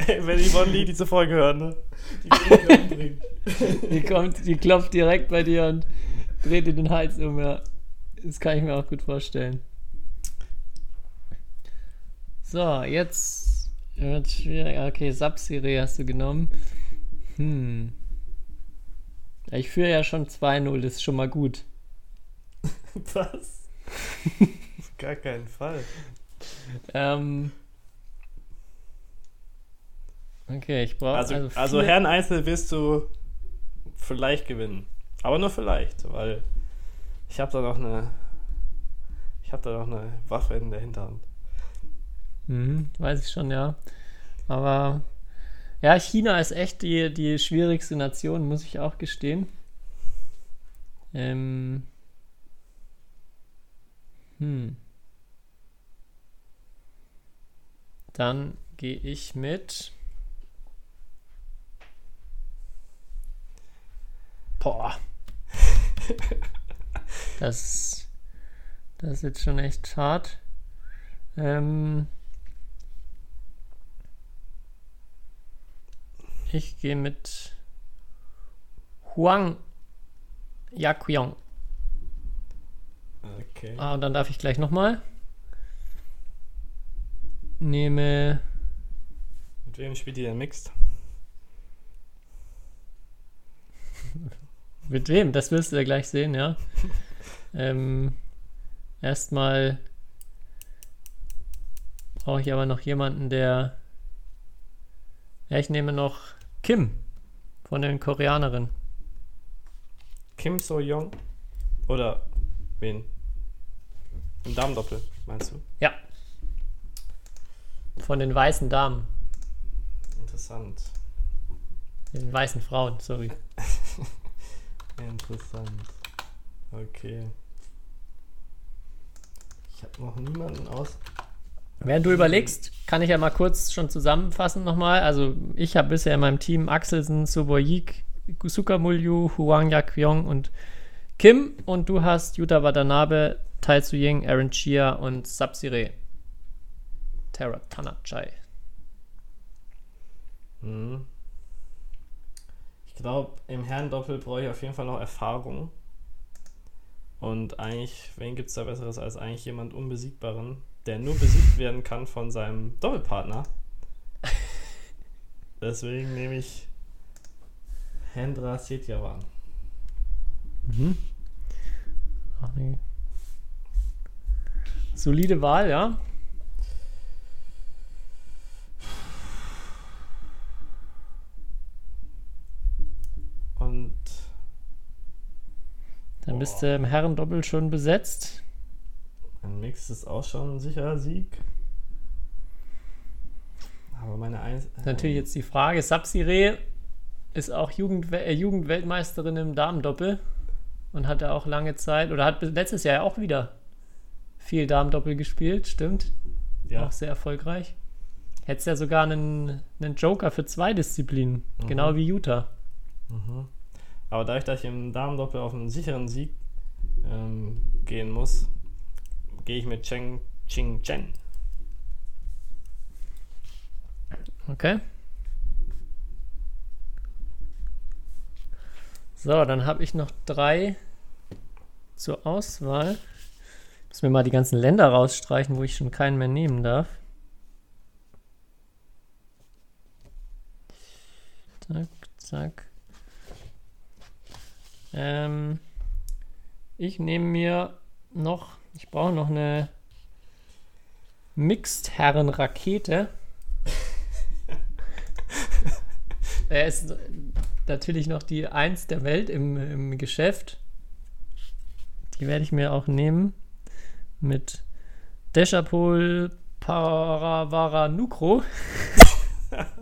Ey, Wenn Yvonne Lee diese Folge hört, ne? Die. Die kommt, die klopft direkt bei dir und dreht dir den Hals um. Ja. Das kann ich mir auch gut vorstellen. So, jetzt wird schwierig. Okay, Subsiri hast du genommen. Hm. Ich führe ja schon 2-0, das ist schon mal gut. Was? gar keinen Fall. Ähm, okay, ich brauche Also, also, also, Herren Einzel wirst du vielleicht gewinnen. Aber nur vielleicht, weil ich habe da noch eine. Ich habe da noch eine Waffe in der Hinterhand. Mhm, weiß ich schon, ja. Aber ja, China ist echt die, die schwierigste Nation, muss ich auch gestehen. Ähm, hm. Dann gehe ich mit. Boah. Das, das ist jetzt schon echt hart. Ähm, ich gehe mit Huang Yaqiong. Okay. Ah, und dann darf ich gleich nochmal. Nehme. Mit wem spielt ihr denn Mixed? Mit wem? Das wirst du ja gleich sehen, ja. ähm, erstmal brauche ich aber noch jemanden, der. Ja, ich nehme noch Kim von den Koreanerinnen. Kim So Young? Oder wen? Im Damendoppel, meinst du? Ja. Von den weißen Damen. Interessant. Den weißen Frauen, sorry. Interessant. Okay. Ich habe noch niemanden aus. Während du überlegst, kann ich ja mal kurz schon zusammenfassen nochmal. Also ich habe bisher in meinem Team Axelsen, Soboyik, Sukamulyu, Huang Yakyong und Kim und du hast Yuta Watanabe, Tai Tsuying, Aaron Chia und Sapsire. Terra Tanachai. Mhm. Ich glaube, im Herrendoppel brauche ich auf jeden Fall noch Erfahrung. Und eigentlich, wen gibt es da Besseres als eigentlich jemand Unbesiegbaren, der nur besiegt werden kann von seinem Doppelpartner? Deswegen nehme ich Hendra Setyavan. Mhm. Ach, nee. Solide Wahl, ja. Und Dann bist du im Herrendoppel schon besetzt. Ein Mix ist auch schon ein sicherer Sieg. Aber meine Eins. Natürlich jetzt die Frage, Sapsire ist auch Jugend, äh, Jugendweltmeisterin im Damendoppel und hatte auch lange Zeit, oder hat letztes Jahr ja auch wieder viel Damendoppel gespielt, stimmt. Ja, Auch sehr erfolgreich. Hättest ja sogar einen, einen Joker für zwei Disziplinen, Mhm. genau wie Utah. Mhm. Aber dadurch, dass ich im Damendoppel auf einen sicheren Sieg ähm, gehen muss, gehe ich mit Cheng Ching Chen. Okay. So, dann habe ich noch drei zur Auswahl. Müssen wir mal die ganzen Länder rausstreichen, wo ich schon keinen mehr nehmen darf. Zack, zack. Ähm, ich nehme mir noch, ich brauche noch eine Mixed-Herren-Rakete. Er ist natürlich noch die Eins der Welt im, im Geschäft. Die werde ich mir auch nehmen. Mit.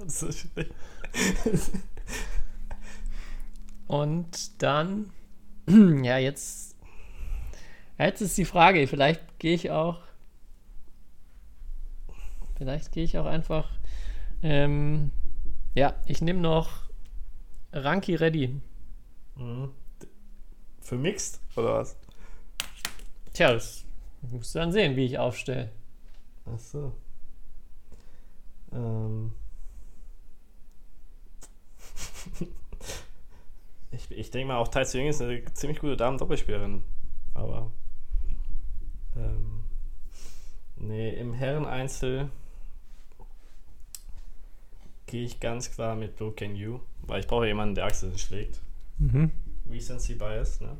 Das ist schlecht. Und dann, ja, jetzt, jetzt ist die Frage, vielleicht gehe ich auch, vielleicht gehe ich auch einfach, ähm, ja, ich nehme noch Ranki Reddy. Mhm. Für Mixed oder was? Tja, das musst du dann sehen, wie ich aufstelle. Ach so. Ähm. ich ich denke mal, auch Tai Jung ist eine ziemlich gute Damen-Doppelspielerin. Aber. Ähm, nee, im Herren-Einzel gehe ich ganz klar mit Luke Can You, weil ich brauche jemanden, der Achseln schlägt. Mhm. Recency Bias, ne?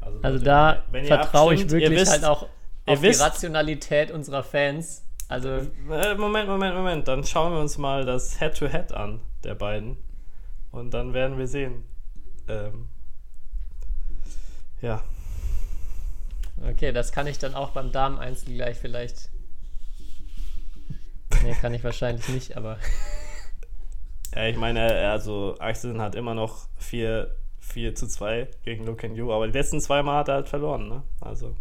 Also Leute, da vertraue ich wirklich wisst, halt auch auf wisst- die Rationalität unserer Fans. Also, Äh, Moment, Moment, Moment. Dann schauen wir uns mal das Head-to-Head an, der beiden. Und dann werden wir sehen. Ähm, ja. Okay, das kann ich dann auch beim Damen-Einzel gleich vielleicht. Nee, kann ich wahrscheinlich nicht, aber. Ja, ich meine, also Axel hat immer noch 4, 4 zu 2 gegen Luke and You, aber die letzten zweimal hat er halt verloren, ne? Also.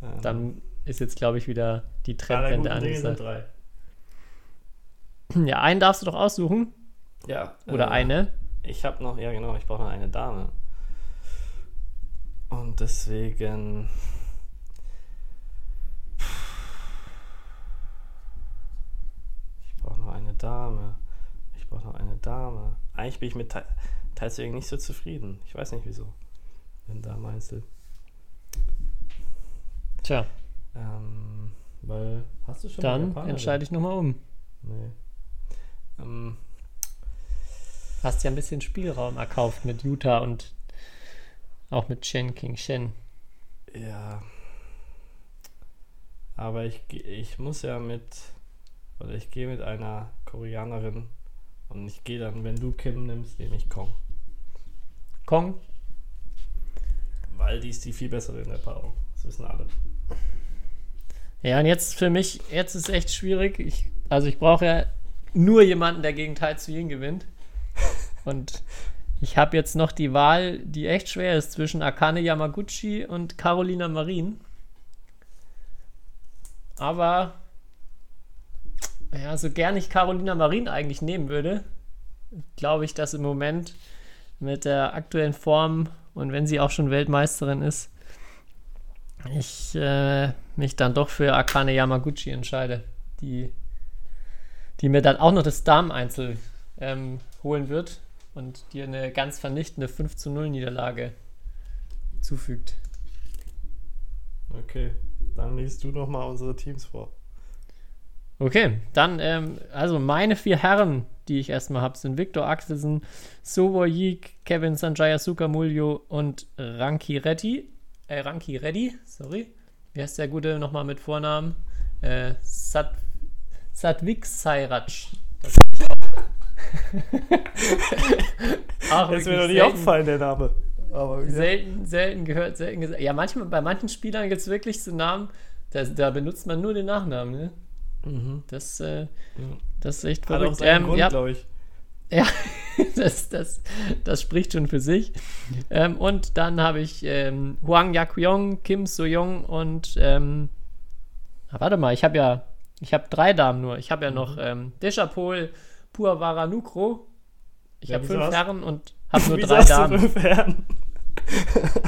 ähm, Dann ist jetzt, glaube ich, wieder die Trendwende angesagt. drei. Ja, einen darfst du doch aussuchen. Ja. Oder äh, eine. Ich habe noch, ja genau, ich brauche noch eine Dame. Und deswegen. Ich brauche noch eine Dame. Ich brauche noch eine Dame. Eigentlich bin ich mit Teilswegen nicht so zufrieden. Ich weiß nicht wieso. Wenn Dame Einzel. Tja, Ähm, weil. Hast du schon dann entscheide ich nochmal um. Nee. Ähm, Hast ja ein bisschen Spielraum erkauft mit Utah und auch mit Shen King Shen. Ja. Aber ich, ich muss ja mit, oder ich gehe mit einer Koreanerin und ich gehe dann, wenn du Kim nimmst, nehme ich Kong. Kong, Weil die ist die viel bessere in der Paarung. Das wissen alle. Ja, und jetzt für mich, jetzt ist echt schwierig. Ich, also ich brauche ja nur jemanden, der gegen Tai Ying gewinnt. Und ich habe jetzt noch die Wahl, die echt schwer ist, zwischen Akane Yamaguchi und Carolina Marin. Aber ja, so gern ich Carolina Marin eigentlich nehmen würde, glaube ich, dass im Moment mit der aktuellen Form und wenn sie auch schon Weltmeisterin ist, ich äh, mich dann doch für Akane Yamaguchi entscheide, die, die mir dann auch noch das Damen-Einzel ähm, holen wird und dir eine ganz vernichtende 5 zu 0 Niederlage zufügt. Okay, dann liest du nochmal unsere Teams vor. Okay, dann, ähm, also meine vier Herren, die ich erstmal habe, sind Victor Axelsen, Sowo Yik, Kevin Sanjaya Sukamuljo und Ranki Reddy. Äh, Ranki Reddy, sorry. Wie heißt der Gute nochmal mit Vornamen? Äh, Sat, Satvik Sairaj. Auch Ist mir noch nicht aufgefallen, der Name. Aber ja. Selten, selten gehört, selten gesagt. Ja, manchmal, bei manchen Spielern gibt es wirklich so Namen, da, da benutzt man nur den Nachnamen, ne? Mhm. Das, äh, Ja. das ist echt Hat auch verrückt. seinen Ähm, Grund, ja, glaube ich. ja das, das, das spricht schon für sich. Ähm, und dann habe ich ähm, Huang Yakyong, Kim So-young und ähm, ah, warte mal, ich habe ja ich habe drei Damen nur. Ich habe ja noch ähm, Deshapol, Puavara Nukro. Ich Ja, habe fünf Herren und habe nur drei hast du Damen. fünf Herren?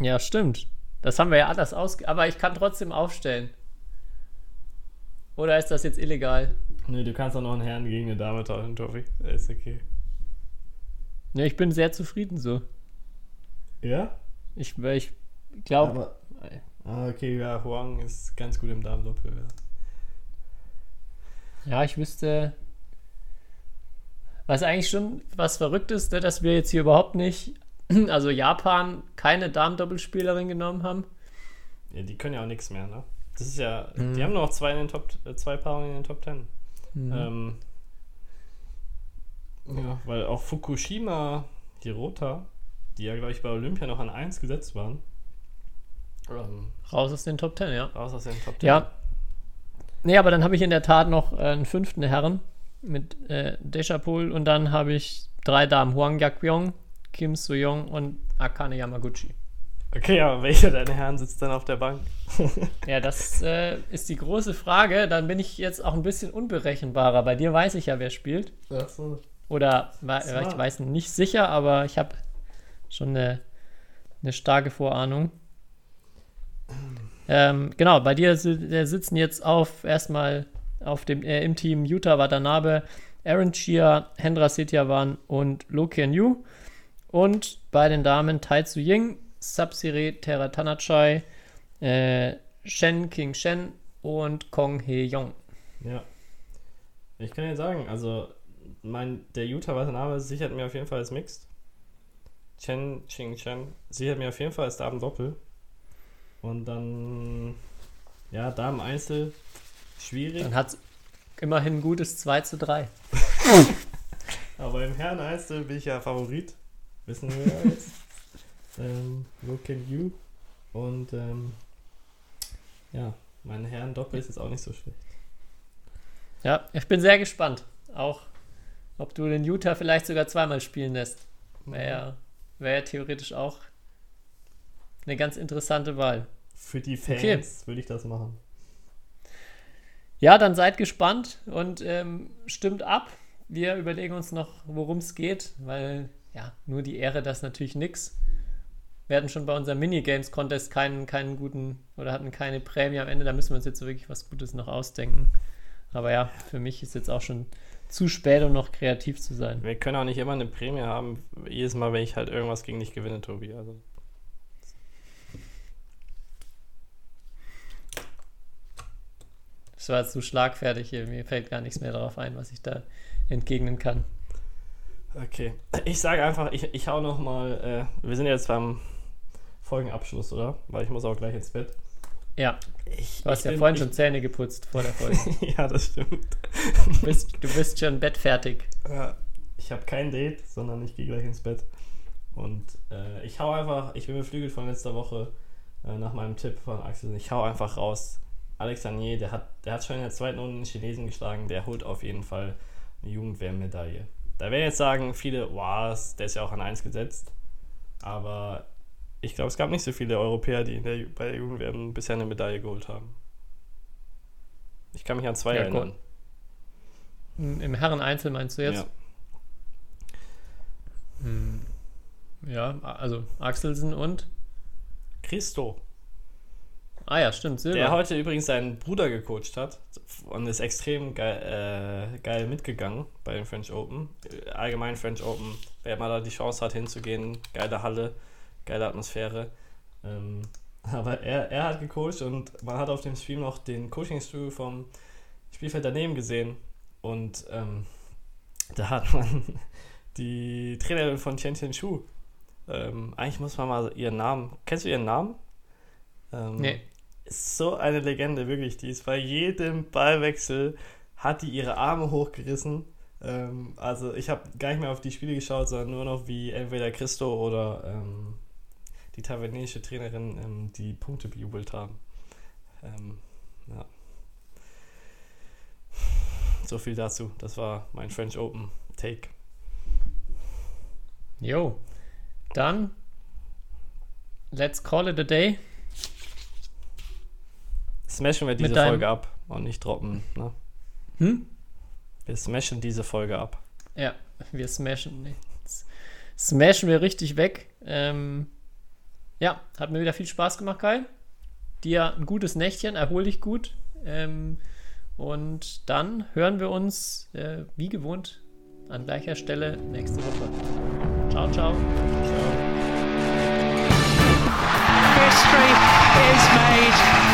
Ja, stimmt. Das haben wir ja alles aus. Aber ich kann trotzdem aufstellen. Oder ist das jetzt illegal? Nee, du kannst auch noch einen Herrn gegen eine Dame tauschen, Tofi. Ist okay. Ne, ich bin sehr zufrieden so. Ja? Ich, ich glaube. Ah, okay, ja, Huang ist ganz gut im Damendoppel. Ja. Ja, ich wüsste. Was eigentlich schon was verrückt ist, ne, dass wir jetzt hier überhaupt nicht, also Japan, keine Damen-Doppelspielerin genommen haben. Ja, die können ja auch nichts mehr, ne? Das ist ja, Mhm. die haben nur noch zwei in den Top, äh, zwei Paarungen in den Top Ten. Ähm, ja, weil auch Fukushima, Hirota, die ja, glaube ich, bei Olympia noch an 1 gesetzt waren, ähm, Raus aus den Top Ten, ja. raus aus den Top Ten. Ja. Nee, aber dann habe ich in der Tat noch äh, einen fünften Herren mit äh, Deshapol und dann habe ich drei Damen: Huang Yakyong, Kim So-young und Akane Yamaguchi. Okay, aber welcher deiner Herren sitzt dann auf der Bank? Ja, das äh, ist die große Frage. Dann bin ich jetzt auch ein bisschen unberechenbarer. Bei dir weiß ich ja, wer spielt. Ach so. Oder Smart. ich weiß nicht sicher, aber ich habe schon eine, eine starke Vorahnung. Ähm, genau, bei dir äh, sitzen jetzt auf erstmal auf dem, äh, im Team Yuta Watanabe, Aaron Chia, Hendra Setyavan und Lo Kian Yu. Und bei den Damen Tai Tzu Ying, Sapsire Teratanachai, äh, Shen King Shen und Kong He Yong. Ja. Ich kann dir sagen, also mein, der Utah Watanabe sichert mir auf jeden Fall als Mixed. Chen Ching Chen sichert mir auf jeden Fall als Damen Doppel. Und dann, ja, da im Einzel schwierig. Dann hat immerhin ein gutes 2 zu 3. Aber im Herren Einzel bin ich ja Favorit. Wissen wir ja jetzt. ähm, look at you. Und ähm, ja, mein Herren Doppel ist jetzt auch nicht so schlecht. Ja, ich bin sehr gespannt. Auch, ob du den Utah vielleicht sogar zweimal spielen lässt. Wäre ja, wär ja theoretisch auch eine ganz interessante Wahl. Für die Fans Okay. würde ich das machen. Ja, dann seid gespannt und ähm, stimmt ab. Wir überlegen uns noch, worum es geht, weil ja, nur die Ehre, das ist natürlich nix. Wir hatten schon bei unserem Minigames-Contest keinen, keinen guten oder hatten keine Prämie am Ende. Da müssen wir uns jetzt so wirklich was Gutes noch ausdenken. Aber ja, für mich ist jetzt auch schon zu spät, um noch kreativ zu sein. Wir können auch nicht immer eine Prämie haben, jedes Mal, wenn ich halt irgendwas gegen dich gewinne, Tobi. Also. Das war so schlagfertig hier. Mir fällt gar nichts mehr darauf ein, was ich da entgegnen kann. Okay. Ich sage einfach, ich, ich hau noch mal, äh, wir sind jetzt beim Folgenabschluss, oder? Weil ich muss auch gleich ins Bett. Ja, Ich, du hast ja bin- vorhin ich, schon Zähne geputzt vor der Folge. ja, das stimmt. Du bist, du bist schon bettfertig. Ja, ich habe kein Date, sondern ich gehe gleich ins Bett. Und äh, ich hau einfach, ich bin beflügelt von letzter Woche äh, nach meinem Tipp von Axel. Ich hau einfach raus. Alex Agnier, der hat, der hat schon in der zweiten Runde den Chinesen geschlagen. Der holt auf jeden Fall eine Jugendwehrmedaille. Da werden jetzt sagen viele, wow, der ist ja auch an 1 gesetzt. Aber ich glaube, es gab nicht so viele Europäer, die der, bei der Jugendwehr bisher eine Medaille geholt haben. Ich kann mich an zwei Ja, erinnern. Im im Herren-Einzel meinst du jetzt? Ja. Hm. Ja, also Axelsen und. Christo. Ah ja, stimmt, Silber. Der heute übrigens seinen Bruder gecoacht hat und ist extrem geil, äh, geil mitgegangen bei den French Open. Allgemein French Open, wer mal da die Chance hat hinzugehen, geile Halle, geile Atmosphäre. Ähm, aber er, er hat gecoacht und man hat auf dem Stream noch den Coaching-Stuhl vom Spielfeld daneben gesehen und ähm, da hat man die Trainerin von Chen Chen Shu. Ähm, eigentlich muss man mal ihren Namen. Kennst du ihren Namen? Ähm, Nee. Ist so eine Legende, wirklich. Die ist bei jedem Ballwechsel, hat die ihre Arme hochgerissen. Ähm, also ich habe gar nicht mehr auf die Spiele geschaut, sondern nur noch wie entweder Christo oder ähm, die taiwanesische Trainerin ähm, die Punkte bejubelt haben. Ähm, ja. So viel dazu. Das war mein French Open Take. Jo. Dann. Let's call it a day. Smashen wir diese Folge ab und nicht droppen. Ne? Hm? Wir smashen diese Folge ab. Ja, wir smashen. nee, Smashen wir richtig weg. Ähm, ja, hat mir wieder viel Spaß gemacht, Kai. Dir ein gutes Nächtchen, erhol dich gut. Ähm, und dann hören wir uns äh, wie gewohnt an gleicher Stelle nächste Woche. Ciao, ciao. History is made.